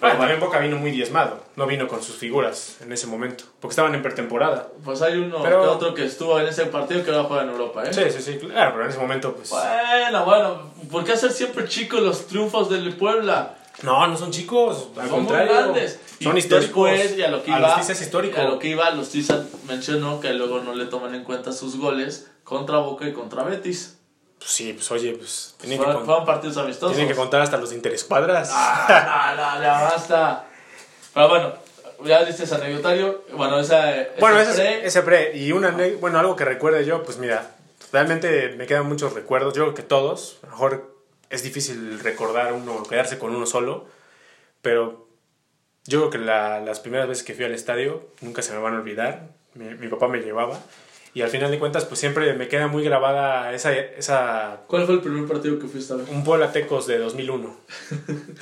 Ah, también Boca vino muy diezmado, no vino con sus figuras en ese momento, porque estaban en pretemporada. Pues hay uno Pero- que otro que estuvo en ese partido que ahora juega en Europa, ¿eh? Sí, sí, sí, claro, pero en ese momento pues... Bueno, bueno, ¿por qué hacer siempre chicos los triunfos del Puebla? No, no son chicos, al Son muy contrario. grandes. Son Y históricos. Después, y a lo que iba, Alustiza es histórico. A lo que iba, Lustiza mencionó que luego no le toman en cuenta sus goles contra Boca y contra Betis. Pues sí, pues oye, pues tienen, que, Fueron, partidos amistosos. tienen que contar hasta los interescuadras. Ah, no, no, ya basta. Pero bueno, ya diste ese anecdotario. Bueno, esa. bueno, ese ese, pre- ese pre. Y una, bueno, algo que recuerde yo, pues mira, realmente me quedan muchos recuerdos. Yo creo que todos. A lo mejor es difícil recordar uno, quedarse con uno solo. Pero yo creo que la- las primeras veces que fui al estadio nunca se me van a olvidar. Mi, mi papá me llevaba. Y al final de cuentas, pues siempre me queda muy grabada esa, esa ¿Cuál fue el primer partido que fuiste a ver? un Puebla Tecos de 2001.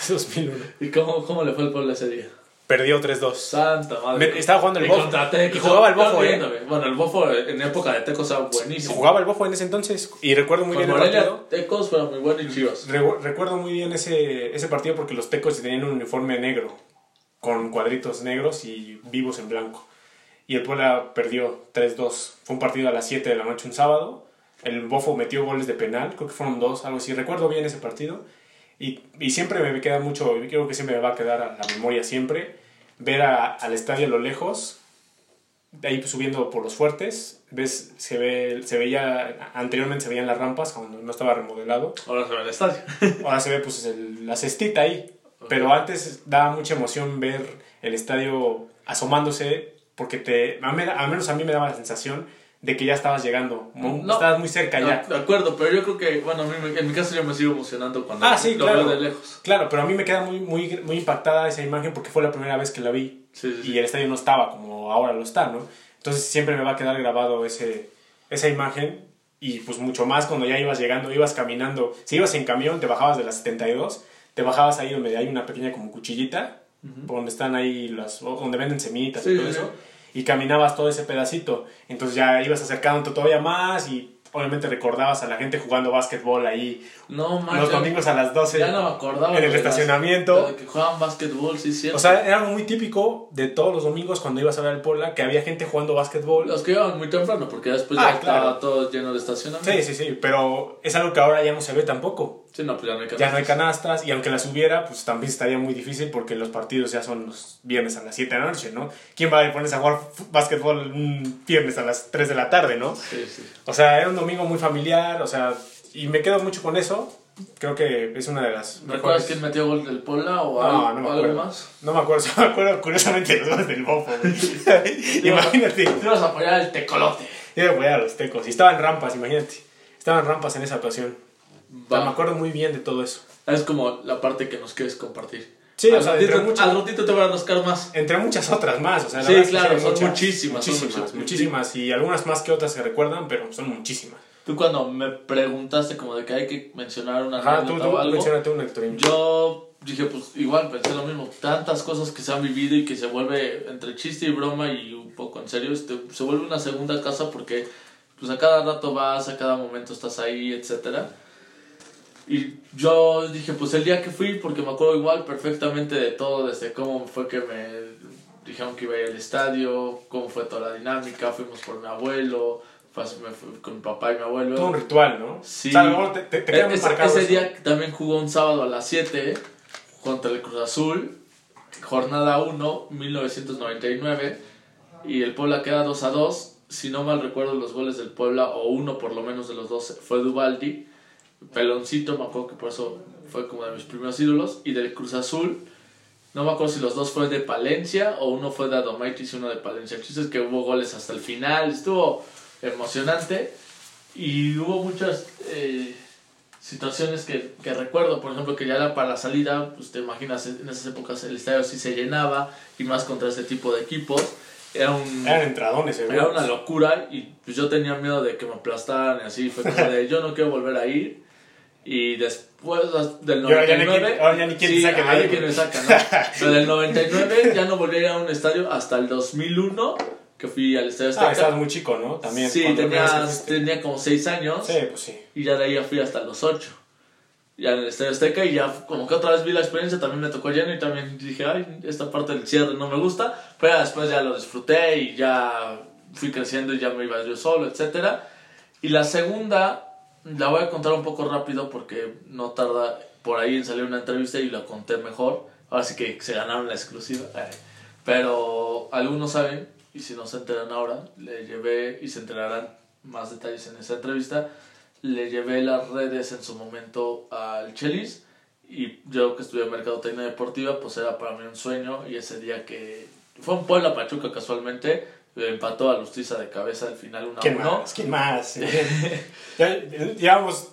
2001. ¿Y cómo, cómo le fue el Puebla ese día? Perdió 3-2. Santa madre. Me- estaba jugando el Bofo. Y jugaba el Bofo, ¿eh? Bueno, el Bofo en época de Tecos era buenísimo. Jugaba el Bofo en ese entonces. Y recuerdo muy Con bien el partido. Tecos fueron muy buenos y Chivas. Re- recuerdo muy bien ese, ese partido porque los Tecos tenían un uniforme negro. Con cuadritos negros y vivos en blanco. Y el Puebla perdió 3-2. Fue un partido a las 7 de la noche un sábado. El Bofo metió goles de penal. Creo que fueron dos, algo así. Recuerdo bien ese partido. Y, y siempre me queda mucho, y creo que siempre me va a quedar a la memoria siempre, ver a- al estadio a lo lejos, de ahí subiendo por los fuertes, ves, se, ve, se veía, anteriormente se veían las rampas cuando no estaba remodelado, Ahora se ve el estadio. ahora se ve pues el- la cestita ahí, pero antes daba mucha emoción ver el estadio asomándose, porque te, al menos a mí me daba la sensación de que ya estabas llegando, No. estabas muy cerca ya. De acuerdo, pero yo creo que, bueno, a mí me- en mi caso yo me sigo emocionando cuando Ah, sí, lo claro. veo de lejos. Claro, pero a mí me queda muy, muy, muy impactada esa imagen porque fue la primera vez que la vi. Sí, sí, sí. Y el estadio no estaba como ahora lo está, ¿no? Entonces siempre me va a quedar grabado ese, esa imagen. Y pues mucho más cuando ya ibas llegando, ibas caminando. Si ibas en camión, te bajabas de las 72, te bajabas ahí donde hay una pequeña como cuchillita, donde están ahí las, donde venden semitas Sí, y todo sí, eso. Y caminabas todo ese pedacito. Entonces ya ibas acercándote todavía más y obviamente recordabas a la gente jugando básquetbol ahí No, man, los domingos a las 12 Ya no me acordaba. en el las- estacionamiento. de que jugaban básquetbol, sí, cierto. O sea, era algo muy típico de todos los domingos cuando ibas a ver el Puebla, que había gente jugando básquetbol. Los que iban muy temprano, porque después Ah, ya claro. estaba todo lleno de estacionamiento. Sí, sí, sí, pero es algo que ahora ya no se ve tampoco. Sí, no, pues ya no hay Ya no hay canastas. y aunque las hubiera, pues también estaría muy difícil porque los partidos ya son los viernes a las 7 de la noche, ¿no? ¿Quién va a ponerse a jugar básquetbol un viernes a las 3 de la tarde, no? Sí, sí. O sea, era un domingo muy familiar, o sea, y me quedo mucho con eso. Creo que es una de las ¿Recuerdas quién metió gol del Puebla o No, algo, no algo más? No me acuerdo, me acuerdo curiosamente los goles del Bofo. imagínate, Te ibas a apoyar el tecolote. iba a apoyar a los tecos. Y estaban rampas, imagínate. Estaban rampas en esa ocasión. O sea, me acuerdo muy bien de todo eso. Es como la parte que nos quieres compartir. Sí, al o sea, ratito, muchas- al ratito te voy a rascar más. Entre muchas otras más, o sea, la Sí, claro, son muchísimas, son muchísimas, muchas. muchísimas, y algunas más que otras se recuerdan, pero son muchísimas. Tú cuando me preguntaste como de que hay que mencionar una Ajá, tú, tú o algo, menciónate una, yo dije, pues igual pensé lo mismo. Tantas cosas que se han vivido y que se vuelve entre chiste y broma y un poco en serio, este, se vuelve una segunda casa porque pues a cada rato vas, a cada momento estás ahí, etcétera. Y yo dije, pues el día que fui, porque me acuerdo igual perfectamente de todo, desde cómo fue que me dijeron que iba a ir al estadio, cómo fue toda la dinámica, fuimos por mi abuelo, me fui con mi papá y mi abuelo. Todo un ritual, ¿no? Sí. O sea, a lo mejor te, te, te muy ese, marcado ese eso. día también jugó un sábado a las 7 contra el Cruz Azul, jornada 1, 1999, y el Puebla queda 2 a 2. Si no mal recuerdo, los goles del Puebla, o uno por lo menos de los dos, fue Dubaldi. Peloncito, me acuerdo que por eso fue como de mis primeros ídolos. Y del Cruz Azul, no me acuerdo si los dos fue de Palencia o uno fue de Adomaitis y uno de Palencia. El es que hubo goles hasta el final, estuvo emocionante. Y hubo muchas eh, situaciones que, que recuerdo, por ejemplo, que ya era para la salida, pues te imaginas, en esas épocas el estadio sí se llenaba, y más contra este tipo de equipos. Era un... Eran entradones, seguro. Era una locura y pues yo tenía miedo de que me aplastaran y así. Fue como de yo no quiero volver a ir. Y después del Y ahora ya ni 99. quién- ahora ya ni quién te sí, ahí, güey. me saca, ¿no? Pero del 99 ya no volví a ir a un estadio hasta el 2001 que fui al estadio Ah, Azteca. estabas muy chico, ¿no? También. sí, tenía, tenía como 6 años. Sí, pues sí. Y ya de ahí ya fui hasta los 8. Ya en el Estadio Azteca y ya como que otra vez vi la experiencia, también me tocó lleno y también dije, ay, esta parte del cierre no me gusta, pero después ya lo disfruté y ya fui creciendo y ya me iba yo solo, etc. Y la segunda, la voy a contar un poco rápido porque no tarda por ahí en salir una entrevista y la conté mejor. Ahora sí que se ganaron la exclusiva. Ay. Pero algunos saben, y si no se enteran ahora, le llevé y se enterarán más detalles en esa entrevista. Le llevé las redes en su momento al Chelis y yo que estudié Mercadotecnia Deportiva, pues era para mí un sueño y ese día que fue un Puebla Pachuca casualmente, empató a Lustiza de cabeza al final 1 a ¿Quién 1. más? ¿Quién más? ya, llevamos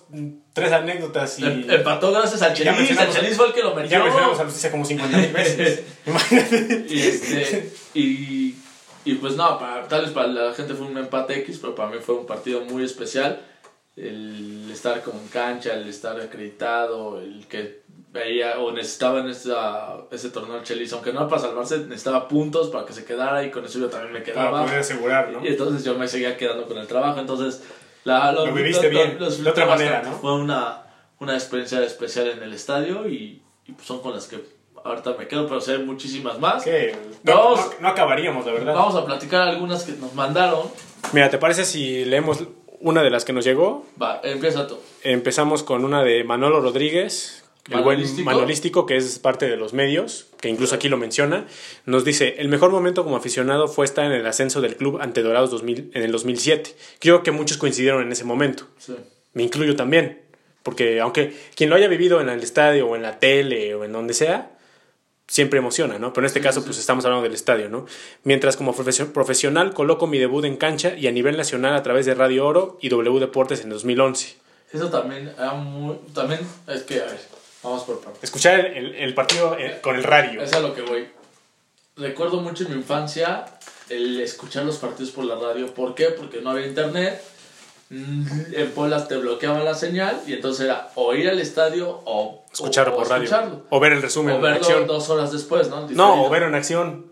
tres anécdotas y. Em- Empató gracias al Chelis, el mencionamos a- Chelis fue el que lo metió. ya mencionamos a Lusticia como 50 mil veces. Imagínate. Y, este, y, y pues no, para, tal vez para la gente fue un empate X, pero para mí fue un partido muy especial. El estar como en cancha, el estar acreditado, el que veía o necesitaba en esa, ese torneo el Chelis, aunque no para salvarse, necesitaba puntos para que se quedara y con eso yo también me Para quedaba. poder asegurar, ¿no? Y entonces yo me seguía quedando con el trabajo. Entonces, la, Lo viviste bien, lo de otra manera, bastante. ¿no? Fue una, una experiencia especial en el estadio y, y pues son con las que ahorita me quedo, pero sé muchísimas más. No, no- no acabaríamos, la verdad. Vamos a platicar algunas que nos mandaron. Mira, ¿te parece si leemos una de las que nos llegó? Va, empieza tú. Empezamos con una de Manolo Rodríguez, el buen Manolístico. manolístico, que es parte de los medios, que incluso aquí lo menciona. Nos dice, el mejor momento como aficionado fue estar en el ascenso del club ante Dorados 2000, en el 2007. Creo que muchos coincidieron en ese momento. Sí. Me incluyo también. Porque aunque quien lo haya vivido en el estadio o en la tele o en donde sea, siempre emociona, ¿no? Pero en este caso, pues estamos hablando del estadio, ¿no? Mientras como profesio- profesional coloco mi debut en cancha y a nivel nacional a través de Radio Oro y W Deportes en 2011. Eso también era muy. También es que, a ver, vamos por partes. Escuchar el, el- el partido eh, con el radio. Es a lo que voy. Recuerdo mucho en mi infancia el escuchar los partidos por la radio. ¿Por qué? Porque no había internet. En Puebla te bloqueaban la señal y entonces era o ir al estadio o Escucharlo o- o por radio. escucharlo. O ver el resumen O en verlo acción. dos horas después, ¿no? No, o verlo en acción.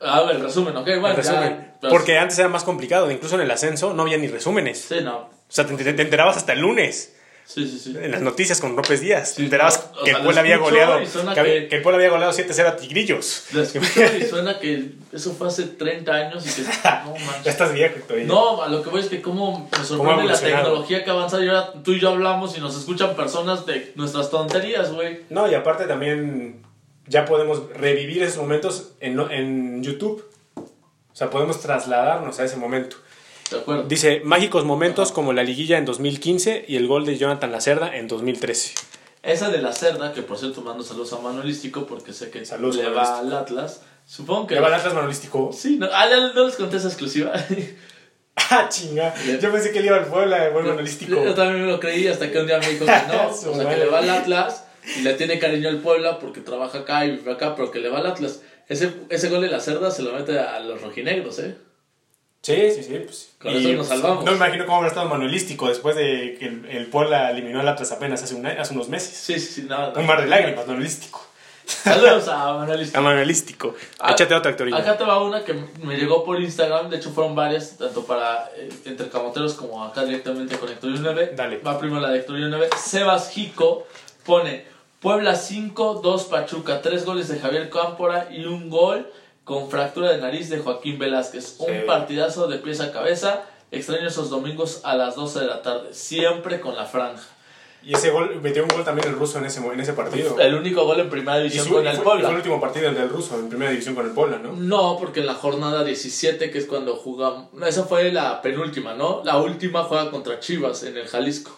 A ver, el resumen, ok, bueno. el resumen. ya, pero- Porque antes era más complicado. Incluso en el ascenso no había ni resúmenes. Sí, no. O sea, te enterabas hasta el lunes. Sí, sí, sí. En las noticias con López Díaz. Te enterabas no, que el Puebla había goleado. Que, que- que el Puebla había goleado 7-0 a Tigrillos. Lo escucho y suena que eso fue hace 30 años y que no Ya manches. estás viejo, Héctor. No, a lo que voy es que cómo me sorprende la tecnología que avanza y ahora tú y yo hablamos y nos escuchan personas de nuestras tonterías, güey. No, y aparte también ya podemos revivir esos momentos en, en YouTube. O sea, podemos trasladarnos a ese momento. ¿De acuerdo? Dice, mágicos momentos como la liguilla en 2015 y el gol de Jonathan Lacerda en 2013. Esa de la cerda, que por cierto mando saludos a Manuelístico porque sé que Saludos, le va al Atlas. Supongo que... ¿Qué va el Atlas Manolístico? Sí, no, ah, no les conté esa exclusiva. Ah, chinga. Yo pensé que él iba al Puebla, el Manolístico. Yo también me lo creí hasta que un día me dijo que no. O sea, que le va al Atlas y le tiene cariño al Puebla porque trabaja acá y vive acá, pero que le va al Atlas. Ese, ese gol de la cerda se lo mete a los rojinegros, ¿eh? Sí, sí, sí. Pues. Con eso nos salvamos. No me imagino cómo habrá estado Manuelístico después de que el, el Puebla eliminó al Atlas apenas hace, un año- hace unos meses. Sí, sí, sí, nada. Un mar de lágrimas, Manuelístico. Saludos a Manuel A Manuelístico. Ah, Échate otra, Héctorino. Acá te va una que me llegó por Instagram, de hecho fueron varias, tanto para eh, entre camoteros como acá directamente con Héctor 9. Dale. Va primero la de Héctor 9. Sebas Jico pone Puebla 5, 2 Pachuca, 3 goles de Javier Cámpora y un gol con fractura de nariz de Joaquín Velázquez. Un partidazo de pies a cabeza. Extraño esos domingos a las 12 de la tarde, siempre con la franja. Y ese gol, metió un gol también el ruso en ese, en ese partido. El único gol en primera división su- con el fue, el último partido del ruso en primera división con el Puebla, ¿no? No, porque en la jornada 17, que es cuando jugamos. Esa fue la penúltima, ¿no? La última juega contra Chivas en el Jalisco.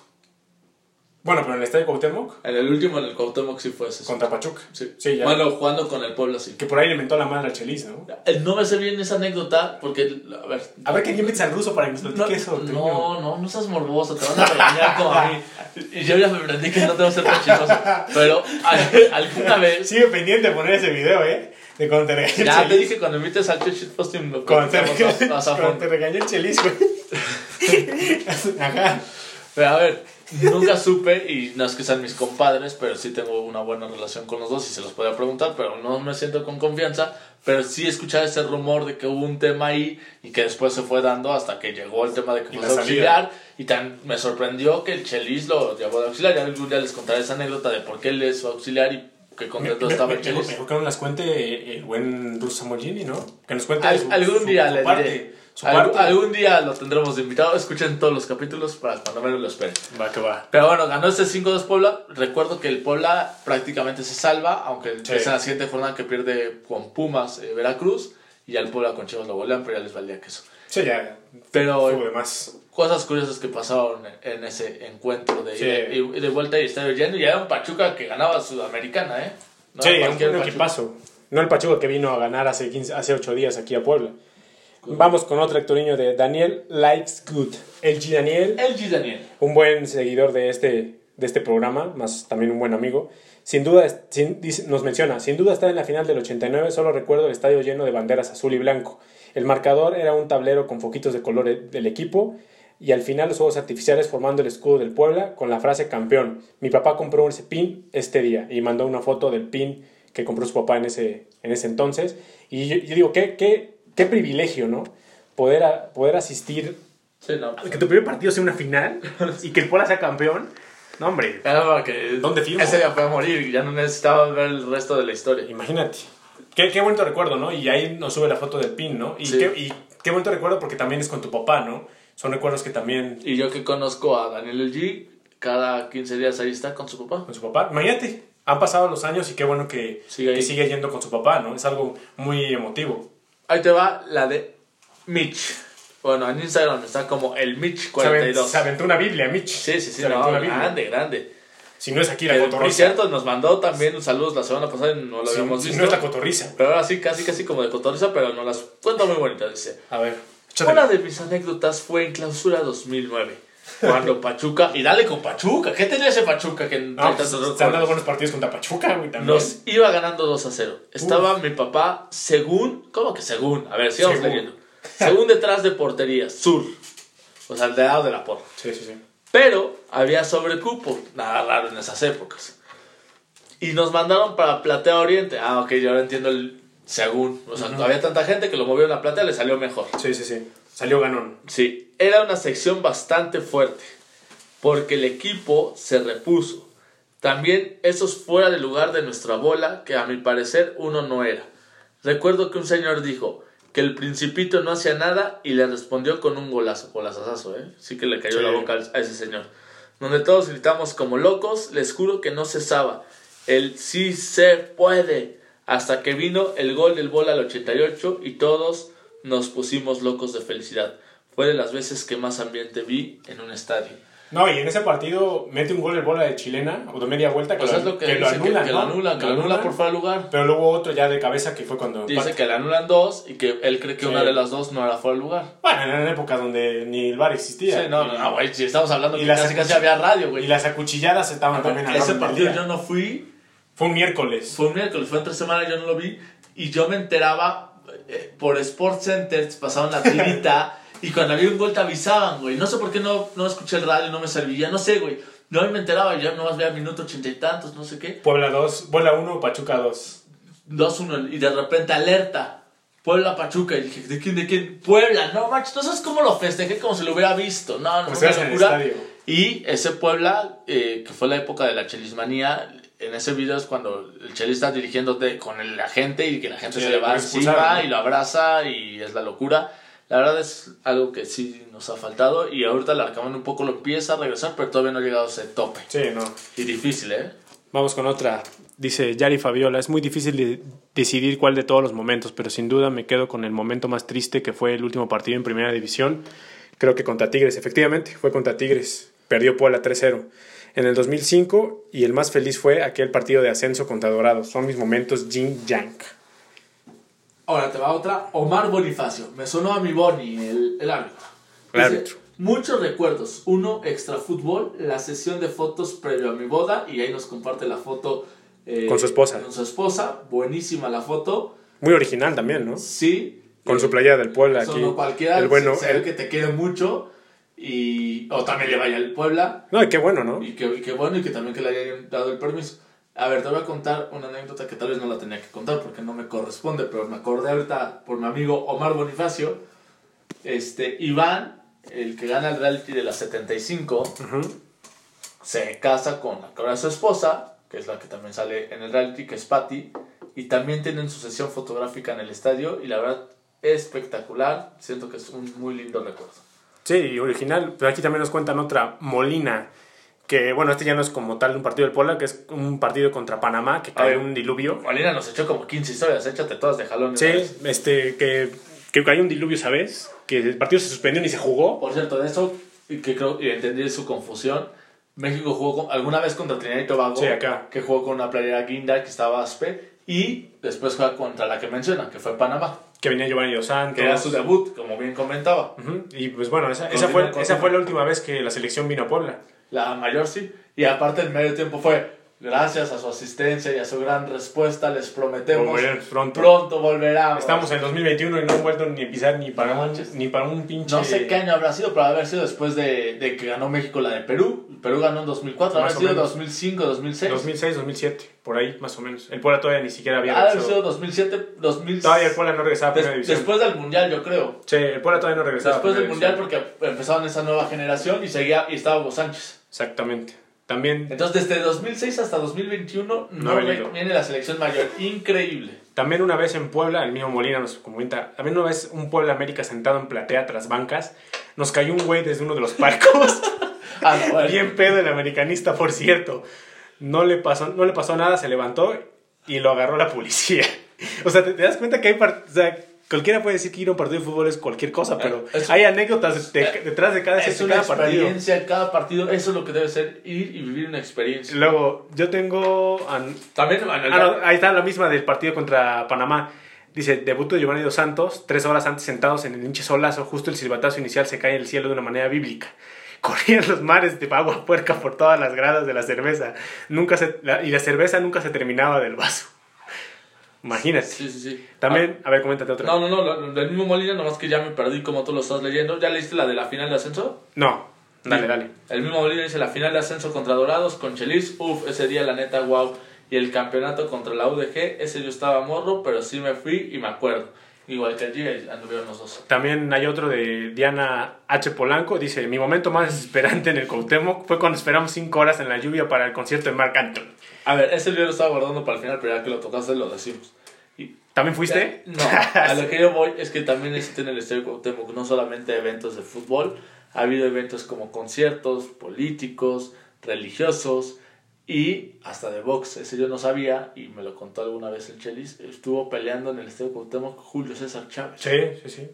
Bueno, pero en el Estadio Cuauhtémoc En el último, en el Cuauhtémoc, sí fue ese. contra Pachuca. Sí. Sí, ya. Bueno, jugando con el Puebla, sí. Que por ahí le inventó la madre al Chelis, ¿no? Eh, No me sé bien esa anécdota, porque. A ver. A ver, que alguien al ruso para que nos No, platique eso, Héctorino. no, no, no seas morboso, te van a regañar como a mí. Y yo ya me aprendí que no tengo que ser tan chismoso. Pero al- alguna vez. Sigue pendiente de poner ese video, ¿eh? De cuando te regañó el Ya te dije cuando invites al Shit Posting lo Cuando te, regañó, a cuando te regañó el Chelis, güey. Ajá. Pero a ver, nunca supe, y no es que sean mis compadres, pero sí tengo una buena relación con los dos y se los podía preguntar, pero no me siento con confianza. Pero sí escuchaba ese rumor de que hubo un tema ahí y que después se fue dando hasta que llegó el tema de que fue auxiliar. Y tan, me sorprendió que el Chelis lo llevó de auxiliar. Ya algún día les contaré esa anécdota de por qué él es auxiliar y qué contento Me- estaba me- Chelis. mejor que nos las cuente el buen Russo Samolini, ¿no? Que nos cuente Al- su- algún día su le diré. Su Al- algún día lo tendremos de invitado. Escuchen todos los capítulos para cuando menos lo esperen. Va, que va. Pero bueno, ganó este 5-2 Puebla. Recuerdo que el Puebla prácticamente se salva, aunque Sí. es en la siguiente jornada que pierde con Pumas eh, Veracruz. Y ya el Puebla con Chivas lo golean, pero ya les valía queso. Sí, ya. Pero de más. cosas curiosas que pasaron en ese encuentro de, Sí. y de vuelta y estadio lleno. Y era un Pachuca que ganaba Sudamericana, ¿eh? No sí, un Pachuca. equipazo. No el Pachuca que vino a ganar hace, 15, hace 8 días aquí a Puebla. Vamos con otro hectoriño de Daniel Likes Good. El G. Daniel, El G. Daniel. un buen seguidor de este, de este programa, más también un buen amigo. Sin duda, sin- dice- nos menciona, sin duda está en la final del 89, solo recuerdo el estadio lleno de banderas azul y blanco. El marcador era un tablero con foquitos de color del equipo y al final los juegos artificiales formando el escudo del Puebla con la frase campeón. Mi papá compró ese pin este día y mandó una foto del pin que compró su papá en ese, en ese entonces. Y yo, yo digo, ¿qué, qué, qué privilegio, ¿no? Poder, a- poder asistir Sí, no. pues, que tu primer partido sea una final y que el Puebla sea campeón. No, hombre, Era que ¿Dónde firmo? ese día fue a morir ya no necesitaba ver el resto de la historia. imagínate. Qué, qué bonito recuerdo, ¿no? Y ahí nos sube la foto del pin, ¿no? Y, Sí. qué, y qué bonito recuerdo porque también es con tu papá, ¿no? Son recuerdos que también Y yo que conozco a Daniel El G, cada 15 días ahí está con su papá. con su papá. Imagínate, han pasado los años y qué bueno que Sigue que sigue yendo con su papá, ¿no? Es algo muy emotivo. Ahí te va la de Mitch. Bueno, en Instagram está como el Se, avent- Mitch42. se aventó una Biblia, Mitch. Sí, sí, sí, Se aventó no, una Biblia. grande, grande. Si no es aquí la Que, por cotorriza. cierto, nos mandó también un saludos la semana pasada y no lo Si, habíamos si visto. no es la cotorriza. Pero ahora sí, casi, casi como de cotorriza, pero nos las cuenta muy bonita, dice. A ver. Una de mis anécdotas fue en clausura 2009. Cuando Pachuca, y dale con Pachuca, ¿qué tenía ese Pachuca que No, pues, se han dado buenos partidos contra Pachuca, güey, también. Nos iba ganando 2 a 0. Estaba mi papá, según, ¿cómo que según? A ver, sigamos leyendo. Según detrás de portería, sur. O sea, al lado de la porra. Sí, sí, sí. Pero había sobrecupo, nada raro en esas épocas. Y nos mandaron para Platea Oriente. Ah, ok, yo ahora entiendo el según. O sea, había tanta gente que lo movieron a Platea, le salió mejor. Sí, sí, sí. Salió ganón. Sí, era una sección bastante fuerte, porque el equipo se repuso. También esos fuera de lugar de nuestra bola, que a mi parecer uno no era. Recuerdo que un señor dijo que el principito no hacía nada y le respondió con un golazo, golazazo, ¿eh? Sí que le cayó Sí. la boca a ese señor. Donde todos gritamos como locos, les juro que no cesaba. El sí se puede. Hasta que vino el gol del bola al 88 y todos nos pusimos locos de felicidad. Fue de las veces que más ambiente vi en un estadio. No, y en ese partido mete un gol el bola de chilena, o de media vuelta, que, Pues lo, es lo que, que lo que- que, ¿no? lo anulan, que lo anulan por fuera de lugar. Pero luego otro ya de cabeza que fue cuando... Dice que le anulan dos y que él cree que Sí. una de las dos no era fuera de lugar. Bueno, eran épocas donde ni el bar existía. Sí, no, no, no, güey, si estamos hablando Y que las casi casi había radio, Y güey. las acuchilladas estaban también a Ese partido yo no fui, Fue un miércoles. fue un miércoles, fue entre semana, yo no lo vi, y yo me enteraba eh, por Sports Center, pasaban la tirita, y cuando había un gol te avisaban, güey. No sé por qué no, no escuché el radio, no me servía, no sé, güey. No me enteraba, yo nomás veía minuto ochenta y tantos, no sé qué. Puebla 2, Puebla 1, Pachuca 2. 2-1 y de repente alerta. Puebla Pachuca y dije, ¿de quién? ¿De quién? Puebla, no manches, no sabes cómo lo festejé como si lo hubiera visto. No, no, en el locura. Y ese Puebla, eh, que fue la época de la chelismanía, en ese video es cuando el chelis está dirigiéndote con el- la gente y que la gente Sí, se le va encima ¿no? y lo abraza y es la locura. La verdad es algo que sí nos ha faltado y ahorita el Arcamón un poco lo empieza a regresar, pero todavía no ha llegado a ese tope. Sí, no. Y difícil, ¿eh? Vamos con otra. Dice Yari Fabiola, es muy difícil de- decidir cuál de todos los momentos, pero sin duda me quedo con el momento más triste que fue el último partido en Primera División. Creo que contra Tigres, efectivamente, fue contra Tigres. Perdió Puebla 3-0 en el 2005 y el más feliz fue aquel partido de ascenso contra Dorados. Son mis momentos Jin Yang. Ahora te va otra. Omar Bonifacio. Me sonó a mi Boni, el, el árbitro. El árbitro. Muchos recuerdos. Uno, extra fútbol, la sesión de fotos previo a mi boda. Y ahí nos comparte la foto. eh, Con su esposa. Con su esposa. Buenísima la foto. Muy original también, ¿no? Sí. Con Eh, su playera del Puebla Eso aquí. no cualquiera. el bueno, se, se el- que te quiere mucho. Y, o también le vaya al Puebla. No, y qué bueno, ¿no? Y que, y que bueno, y que también que le hayan dado el permiso. A ver, te voy a contar una anécdota que tal vez no la tenía que contar porque no me corresponde, pero me acordé ahorita por mi amigo Omar Bonifacio. Este, Iván, el que gana el reality de la 75, Ujú. se casa con la que ahora es su esposa, que es la que también sale en el reality, que es Patty, y también tienen su sesión fotográfica en el estadio, y la verdad, espectacular. Siento que es un muy lindo recuerdo. Sí, original. Pero aquí también nos cuentan otra, Molina. Que bueno, este ya no es como tal un partido del Puebla, que es un partido contra Panamá, que cae ver. un diluvio. Molina nos echó como 15 historias, échate todas de jalón. Sí, ¿sabes? este, que, que cayó un diluvio, ¿sabes? Que el partido se suspendió ni se jugó. Por cierto, de eso, que creo y entendí su confusión, México jugó con- alguna vez contra Trinidad y Tobago, Sí, acá. que jugó con una playera guinda que estaba aspe, y después juega contra la que menciona, que fue Panamá, Que venía Giovanni Dos Santos. que era su debut, como bien comentaba. Y pues bueno, esa, esa, fue, esa fue la última vez que la selección vino a Puebla. La mayor sí, y aparte el medio tiempo fue, gracias a su asistencia y a su gran respuesta, les prometemos, pronto. pronto volverá. Estamos en 2021 y no han vuelto ni a pisar ni para, No un, ni para un pinche... No sé qué año habrá sido, pero haber sido después de, de que ganó México la de Perú. Perú ganó en 2004, habrá sido menos. 2005, 2006. 2006, 2007, por ahí más o menos. El Puebla todavía ni siquiera había Ha haber sido 2007, 2000. Todavía el Puebla no regresaba a Des- Primera División. después del Mundial, yo creo. Sí, el Puebla todavía no regresaba. a Después del Primera Mundial, porque empezaron esa nueva generación y seguía y estaba Hugo Sánchez. Exactamente. También, Entonces, desde 2006 hasta 2021 No no, viene la selección mayor. Increíble. también una vez en Puebla, el mismo Molina nos comenta, también una vez un Puebla América sentado en platea tras bancas, nos cayó un güey desde uno de los palcos. Ah, no, bueno. Bien pedo el americanista, por cierto. No le pasó, no le pasó nada, se levantó y lo agarró la policía. O sea, te, te das cuenta que hay o sea, cualquiera puede decir que ir a un partido de fútbol es cualquier cosa, pero es- hay anécdotas de- detrás de cada, Es de una cada partido. experiencia, cada partido. Eso es lo que debe ser ir y vivir una experiencia. Luego, yo tengo an- También, Ah, no, ahí está la misma del partido contra Panamá. Dice, debut de Giovanni Dos Santos, tres horas antes sentados en el hinche solazo, justo el silbatazo inicial se cae en el cielo de una manera bíblica. Corrían los mares de agua puerca por todas las gradas de la cerveza. Nunca se, la- y la cerveza nunca se terminaba del vaso. Imagínate. Sí, sí, sí. También, a ver, coméntate Ah, otra. no, no, no, del mismo Molina, nomás que ya me perdí como tú lo estás leyendo. ¿Ya leíste la de la final de ascenso? No, dale, dale. El mismo Molina dice la final de ascenso contra Dorados con Chelis. Uf, ese día la neta, wow. Y el campeonato contra la UDG, ese yo estaba morro, pero sí me fui y me acuerdo. igual que allí, anduvieron los dos. También hay otro de Diana H. Polanco. Dice, mi momento más desesperante en el Cuauhtémoc fue cuando esperamos cinco horas en la lluvia para el concierto de Marc Anthony. A ver, ese video lo estaba guardando para el final, pero ya que lo tocaste lo decimos. Y, ¿También fuiste? No, a lo que yo voy es que también existen en el Estadio Cuauhtémoc no solamente eventos de fútbol, ha habido eventos como conciertos, políticos, religiosos y hasta de box. Ese yo no sabía y me lo contó alguna vez el Chelis. Estuvo peleando en el Estadio Cuauhtémoc Julio César Chávez. Sí, sí, sí.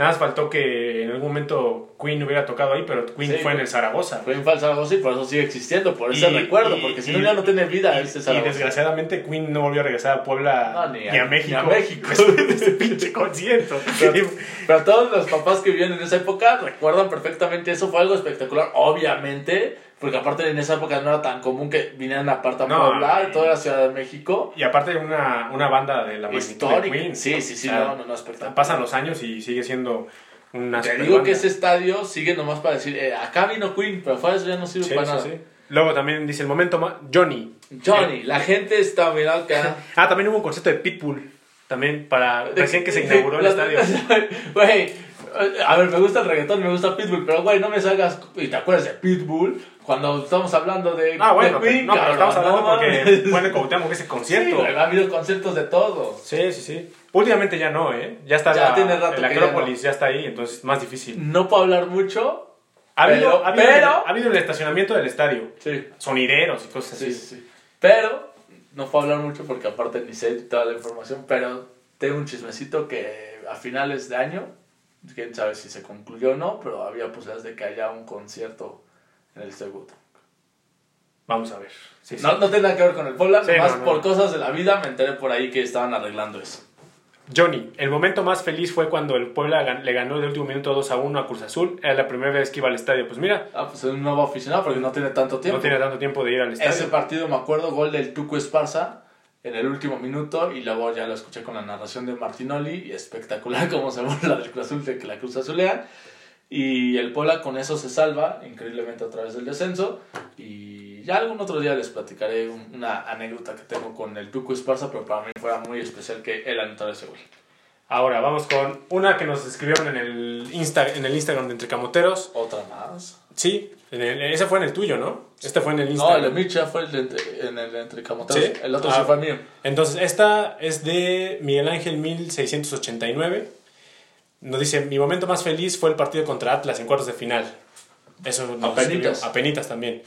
Nada más faltó que en algún momento Queen hubiera tocado ahí, pero Queen Sí, fue en el Zaragoza. Fue en Zaragoza y por eso sigue existiendo, por ese Y- recuerdo, y- porque si y- no ya no tiene vida Y, este y Zaragoza. desgraciadamente Queen no volvió a regresar a Puebla No, ni, ni a, a- México. ni a México. Ese pinche concierto. Pero, pero todos los papás que vivían en esa época recuerdan perfectamente eso, fue algo espectacular, obviamente, porque aparte en esa época no era tan común que vinieran aparte a No, Puebla, y- toda la Ciudad de México. Y aparte una, una banda de la magnitud de. Queen. Sí, sí, sí, O sea, no, no, no, espectacular. Pasan los años y sigue siendo una Te digo banda. que ese estadio sigue nomás para decir, eh, acá vino Queen, pero fuera eso ya no sirve Sí, para sí, nada. sí. Luego también dice el momento más... Johnny. Johnny, la gente está mirando acá. Ah, también hubo un concierto de Pitbull. También para... Recién que se inauguró el estadio. Güey, a ver, me gusta el reggaetón, me gusta Pitbull, pero güey, no me salgas. ¿Y te acuerdas de Pitbull? Cuando estamos hablando de. Ah, bueno, de Queen, no, pero estamos hablando no porque en el Cuauhtémoc ese Sí, concierto. güey, ha habido conciertos de todo. Sí, sí, sí. Últimamente ya no, ¿eh? Ya está Ya la, tiene rato el que ya Acrópolis, ya, está ahí, entonces es más difícil. No puedo hablar mucho. Ha habido, Pero- ha habido, pero- ha habido el estacionamiento del estadio. Sí, Sonideros y cosas sí, así. sí, sí. Pero, no puedo hablar mucho porque aparte ni sé toda la información, pero tengo un chismecito que a finales de año, quién sabe si se concluyó o no, pero había posibilidades de que haya un concierto en el Cuauhtémoc. Vamos a ver. Sí, sí. No, no tiene nada que ver con el Puebla, Sí, nomás no, no. por cosas de la vida me enteré por ahí que estaban arreglando eso. Johnny, el momento más feliz fue cuando el Puebla le ganó de último minuto 2 a 1 a Cruz Azul. Era la primera vez que iba al estadio. Pues mira, Ah, pues es un nuevo aficionado porque no tiene tanto tiempo. no tiene tanto tiempo de ir al estadio. Ese partido me acuerdo, gol del Tuco Esparza en el último minuto y luego ya lo escuché con la narración de Martinoli y espectacular como se burla del Cruz Azul de que la Cruz Azulea y el Puebla con eso se salva increíblemente a través del descenso y ya algún otro día les platicaré un- una anécdota que tengo con el Tuco Esparza pero para mí fue muy especial que él anotara ese gol. Ahora vamos con una que nos escribieron en el, Insta, en el Instagram de Entre Camoteros. Otra más. Sí, en el- ese fue en el tuyo, ¿no? Este fue en el No, Instagram. el de Micha fue el de en el de entre camoteros. ¿Sí? El otro Ah. sí fue mío. Entonces, esta es de Miguel Ángel 1689. Nos dice, mi momento más feliz fue el partido contra Atlas en cuartos de final. Eso nos Apenitas. apenitas también.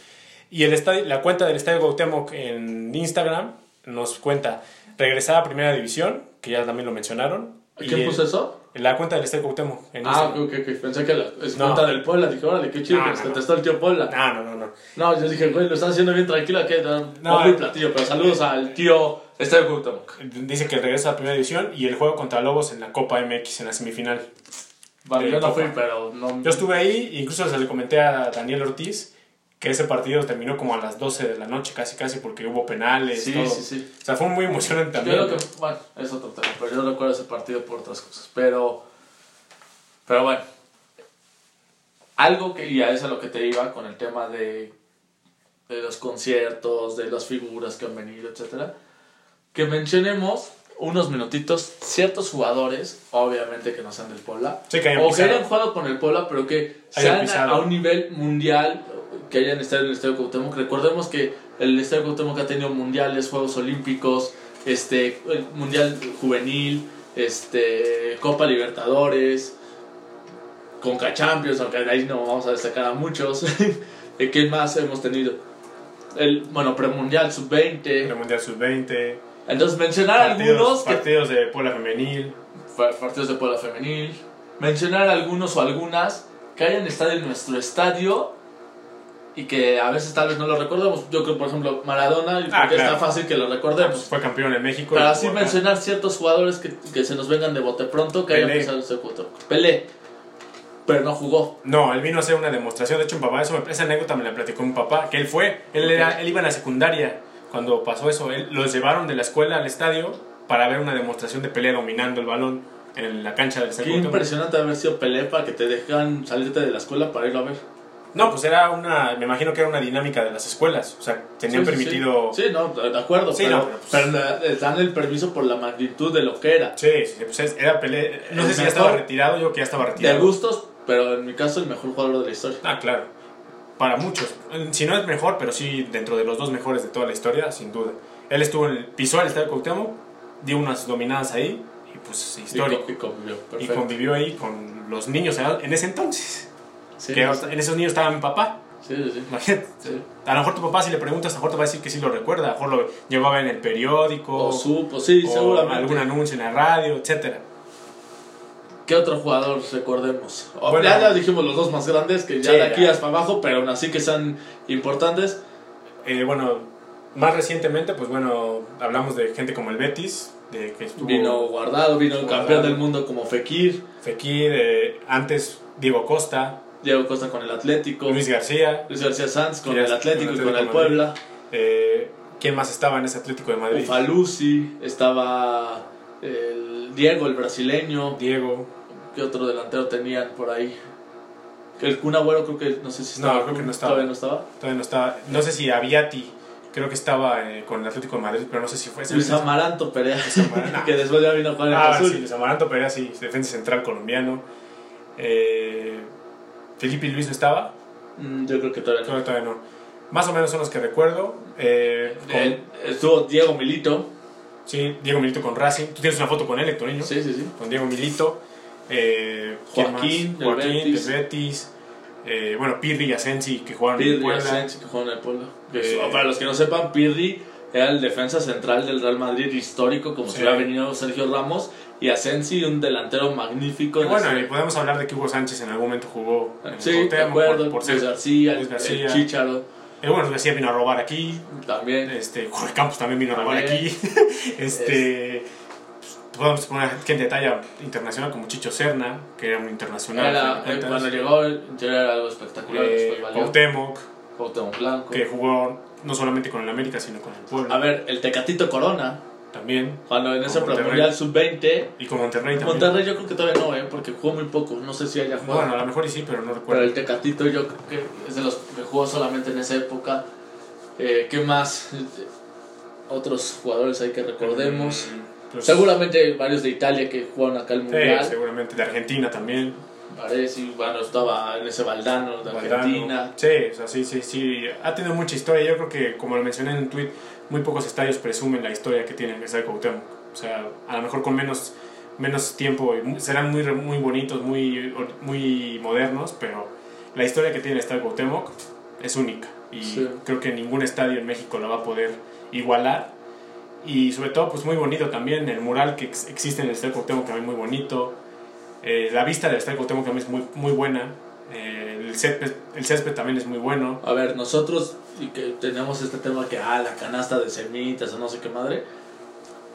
Y el estadio, la cuenta del Estadio Cuauhtémoc en Instagram nos cuenta regresar a Primera División, que ya también lo mencionaron. y ¿Quién el- puso eso? La cuenta del Estadio Cuauhtémoc en Ah, Instagram. ok, ok, ok. Pensé que la, es No. cuenta del Puebla. Dije, órale, qué chido No, que no, nos no. contestó el tío Puebla. No, no, no, no. No, yo dije, güey, lo están haciendo bien tranquilo. Que no, muy eh. platillo, pero saludos al tío Estadio Cuauhtémoc. Dice que regresa a Primera División y el juego contra Lobos en la Copa MX en la semifinal. Vale, De yo no Copa. fui, pero no. Yo estuve ahí, incluso se le comenté a Daniel Ortiz que ese partido terminó como a las 12 de la noche, casi casi, porque hubo penales. Sí, todo. sí, sí. O sea, fue muy emocionante también. Yo lo que, bueno, es otro tema, pero yo recuerdo ese partido por otras cosas. Pero, pero bueno, algo que, y a eso es a lo que te iba con el tema de, de los conciertos, de las figuras que han venido, etcétera, que mencionemos unos minutitos ciertos jugadores, obviamente que no sean del Puebla, Sí, que hayan o que hayan jugado con el Puebla, pero que Hayan sean a, un nivel mundial, que hayan estado en el Estadio Cuauhtémoc. Recordemos que el Estadio Cuauhtémoc ha tenido mundiales, Juegos Olímpicos, este, el Mundial Juvenil, este, Copa Libertadores, Conca Champions, aunque ahí no vamos a destacar a muchos. ¿Quién más hemos tenido? El, bueno, premundial sub-20. El Mundial Sub-20. Entonces, mencionar Partidos, algunos que partidos de Puebla Femenil. Pa- partidos de Puebla Femenil, mencionar algunos o algunas que hayan estado en nuestro estadio y que a veces tal vez no lo recordemos. Yo creo, por ejemplo, Maradona, y Ah, porque claro. está fácil que lo recordemos. Fue campeón en México. Pero y así mencionar ciertos jugadores que, que se nos vengan de bote pronto que hayan Pelé. pisado ese cuatro. Pelé, pero no jugó. No, él vino a hacer una demostración. De hecho, mi papá, eso me- esa anécdota me la platicó mi papá, que él fue. Él, era, él iba a la secundaria cuando pasó eso. Él, los llevaron de la escuela al estadio para ver una demostración de pelea dominando el balón en la cancha del Qué Estadio Cuauhtémoc. impresionante haber sido Pelé para que te dejan salirte de la escuela para irlo a ver. No, pues era una, me imagino que era una dinámica de las escuelas, o sea, tenían Sí, sí, permitido... Sí, no, de acuerdo. Sí, pero, no, pero, pues- pero les dan el permiso por la magnitud de lo que era. Sí, sí, pues es- era pelea, no sé si ya estaba retirado, yo que ya estaba De retirado. gustos, pero en mi caso el mejor jugador de la historia. Ah, claro, para muchos, si no es mejor, pero sí dentro de los dos mejores de toda la historia, sin duda. Él estuvo en el, pisó el estadio Cuauhtémoc, dio unas dominadas ahí, y pues histórico. Y, co- y convivió, Y perfecto. convivió ahí con los niños en ese entonces. Sí, que sí, en esos niños estaba mi papá. sí, sí, sí. Imagínate. A lo mejor tu papá, si le preguntas, a lo mejor te va a decir que sí lo recuerda. A lo mejor lo llegó a ver en el periódico. O supo, sí, o seguramente. algún anuncio en la radio, etcétera. ¿Qué otro jugador recordemos? Bueno. ya, ya dijimos los dos más grandes, que ya Sí, de aquí ya. hasta abajo, pero aún así que sean importantes. Eh, bueno, más recientemente, pues bueno, hablamos de gente como el Betis, de que estuvo Vino Guardado, vino el campeón del mundo como Fekir, Fekir, eh, antes Diego Costa, Diego Costa con el Atlético, Luis García. Luis García Sanz con el Atlético y con el Puebla, eh, ¿Quién más estaba en ese Atlético de Madrid? Ufalusi, estaba el Diego, el brasileño, Diego. ¿qué otro delantero tenían por ahí? El Kun Agüero creo que, no sé si No, estaba. creo que no estaba. Todavía no estaba. Todavía no estaba. No sé si Aviati, creo que estaba eh, con el Atlético de Madrid, pero no sé si fue ese. Luis Amaranto Perea, Amaranto. que después ya vino a jugar en Ah, Azul. sí, Luis Amaranto Perea, sí, defensa central colombiano. Eh, Felipe Luis no estaba, Mm, Yo creo que todavía no. creo que todavía no. Más o menos son los que recuerdo. Eh, con- Eh, estuvo Diego Milito. Sí, Diego Milito con Racing. Tú tienes una foto con él, Héctor Niño? Sí, sí, sí. Con Diego Milito. Eh, ¿quién Joaquín, del Joaquín, Betis. del Betis. Eh, bueno, Pirri y Asensi que jugaron en Pirri Puebla. Asensio, que juega en el Puebla. Eh, Para los que no sepan, Pirri era el defensa central del Real Madrid histórico, como Sí. si hubiera venido Sergio Ramos. Y Asensi, un delantero magnífico. Y en bueno, ese- y podemos hablar de que Hugo Sánchez en algún momento jugó en el sí, de acuerdo. por, por ser Luis García, Luis el- García. el Chicharo Eh, bueno, García vino a robar aquí. también. Este, Jorge Campos también vino a robar aquí. este, pues, podemos poner gente de talla internacional como Chicho Serna, que era un internacional. Era, eh, cuando llegó, era algo espectacular. Eh. Cuauhtémoc, Cuauhtémoc Blanco. que jugó no solamente con el América, sino con el Puebla A ver, el Tecatito Corona, también. cuando en ese premundial sub-20. Y con Monterrey también. Monterrey yo creo que todavía no, ¿eh? porque jugó muy poco. No sé si haya jugado. Bueno, a lo mejor y sí, pero no Pero recuerdo. el Tecatito yo creo que es de los que jugó solamente en esa época. Eh, ¿Qué más? Otros jugadores hay que recordemos. Mm, pues, Seguramente varios de Italia que jugaron acá el Sí, Mundial. seguramente. De Argentina también. Parece, bueno, estaba en ese Valdano de Valdano. Argentina. Sí, o sea, sí, sí, sí. Ha tenido mucha historia. Yo creo que, como lo mencioné en un tweet, muy pocos estadios presumen la historia que tiene el Estadio Cuauhtémoc. O sea, a lo mejor con menos, menos tiempo serán muy, muy bonitos, muy, muy modernos, pero la historia que tiene el Estadio Cuauhtémoc es única. Y Sí. creo que ningún estadio en México la va a poder igualar. Y sobre todo, pues muy bonito también. El mural que ex- existe en el Estadio Cuauhtémoc también muy bonito. Eh, la vista del Estadio Cuauhtémoc también es muy, muy buena. Eh, el, césped, el césped también es muy bueno. A ver, nosotros, y que tenemos este tema que, ah, la canasta de semitas o no sé qué madre,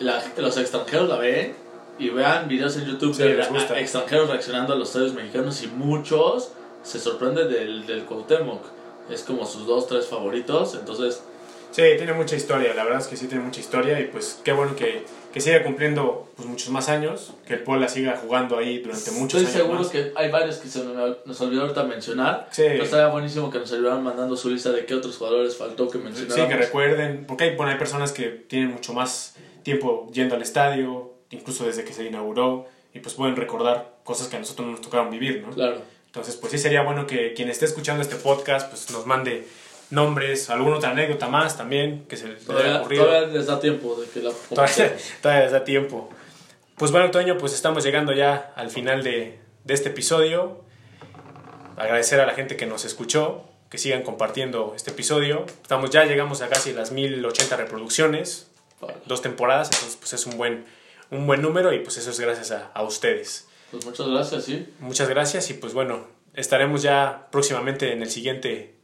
la- los extranjeros la ven y vean videos en YouTube Sí, de les gusta. a- extranjeros reaccionando a los estadios mexicanos y muchos se sorprenden del, del Cuauhtémoc. Es como sus dos, tres favoritos, entonces Sí, tiene mucha historia, la verdad es que sí tiene mucha historia y pues qué bueno que, que siga cumpliendo pues, muchos más años, que el Puebla siga jugando ahí durante muchos estoy años seguro más. que hay varios que se me- nos olvidó ahorita mencionar. Sí. Pero estaría buenísimo que nos ayudaran mandando su lista de qué otros jugadores faltó que Sí, mencionáramos. que recuerden, porque hay, bueno, hay personas que tienen mucho más tiempo yendo al estadio, incluso desde que se inauguró, y pues pueden recordar cosas que a nosotros no nos tocaron vivir, ¿no? Claro. Entonces, pues sí sería bueno que quien esté escuchando este podcast, pues nos mande nombres, alguna otra anécdota más también que se les haya ocurrido. todavía les da tiempo de que la Todavía, todavía les da tiempo. Pues bueno, Toño, pues estamos llegando ya al final de, de este episodio. Agradecer a la gente que nos escuchó, que sigan compartiendo este episodio. Estamos ya llegamos a casi las 1080 reproducciones, dos temporadas, entonces pues es un buen, un buen número y pues eso es gracias a, a ustedes. Pues muchas gracias, sí. Muchas gracias y pues bueno, estaremos ya próximamente en el siguiente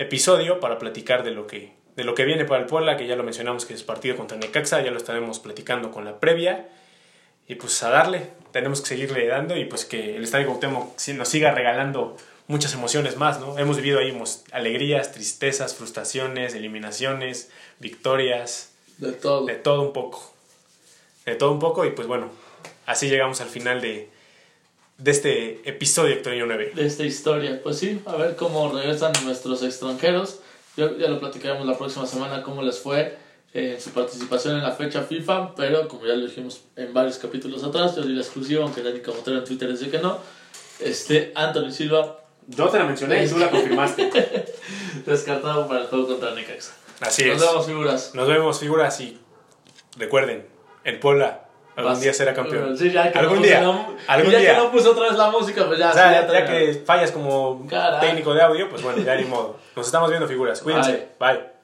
episodio para platicar de lo que de lo que viene para el Puebla, que ya lo mencionamos que es partido contra Necaxa, ya lo estaremos platicando con la previa. Y pues a darle, tenemos que seguirle dando y pues que el Estadio Cuauhtémoc nos siga regalando muchas emociones más, ¿no? Hemos vivido ahí alegrías, tristezas, frustraciones, eliminaciones, victorias, De todo. de todo un poco. De todo un poco y pues bueno, así llegamos al final de, de este episodio Hectorinho 9. de esta historia. Pues sí, a ver cómo regresan nuestros extranjeros. Yo, ya lo platicaremos la próxima semana cómo les fue eh, en su participación en la fecha FIFA, pero como ya lo dijimos en varios capítulos atrás, yo di la exclusiva, aunque Dani Camotero en Twitter dice que no. Este, Anthony Silva, Yo te la mencioné y tú la confirmaste. descartado para el juego contra Necaxa. Así Nos es. vemos, figuras. Nos vemos, figuras, y recuerden, el Puebla algún Vas- día será campeón. Sí, ya que Algún no día, la- algún ya día. que no puse otra vez la música, pues ya. O sea, sí, ya, ya que fallas como Caray. técnico de audio, pues bueno, ya ni modo. Nos estamos viendo figuras. Cuídense. Bye.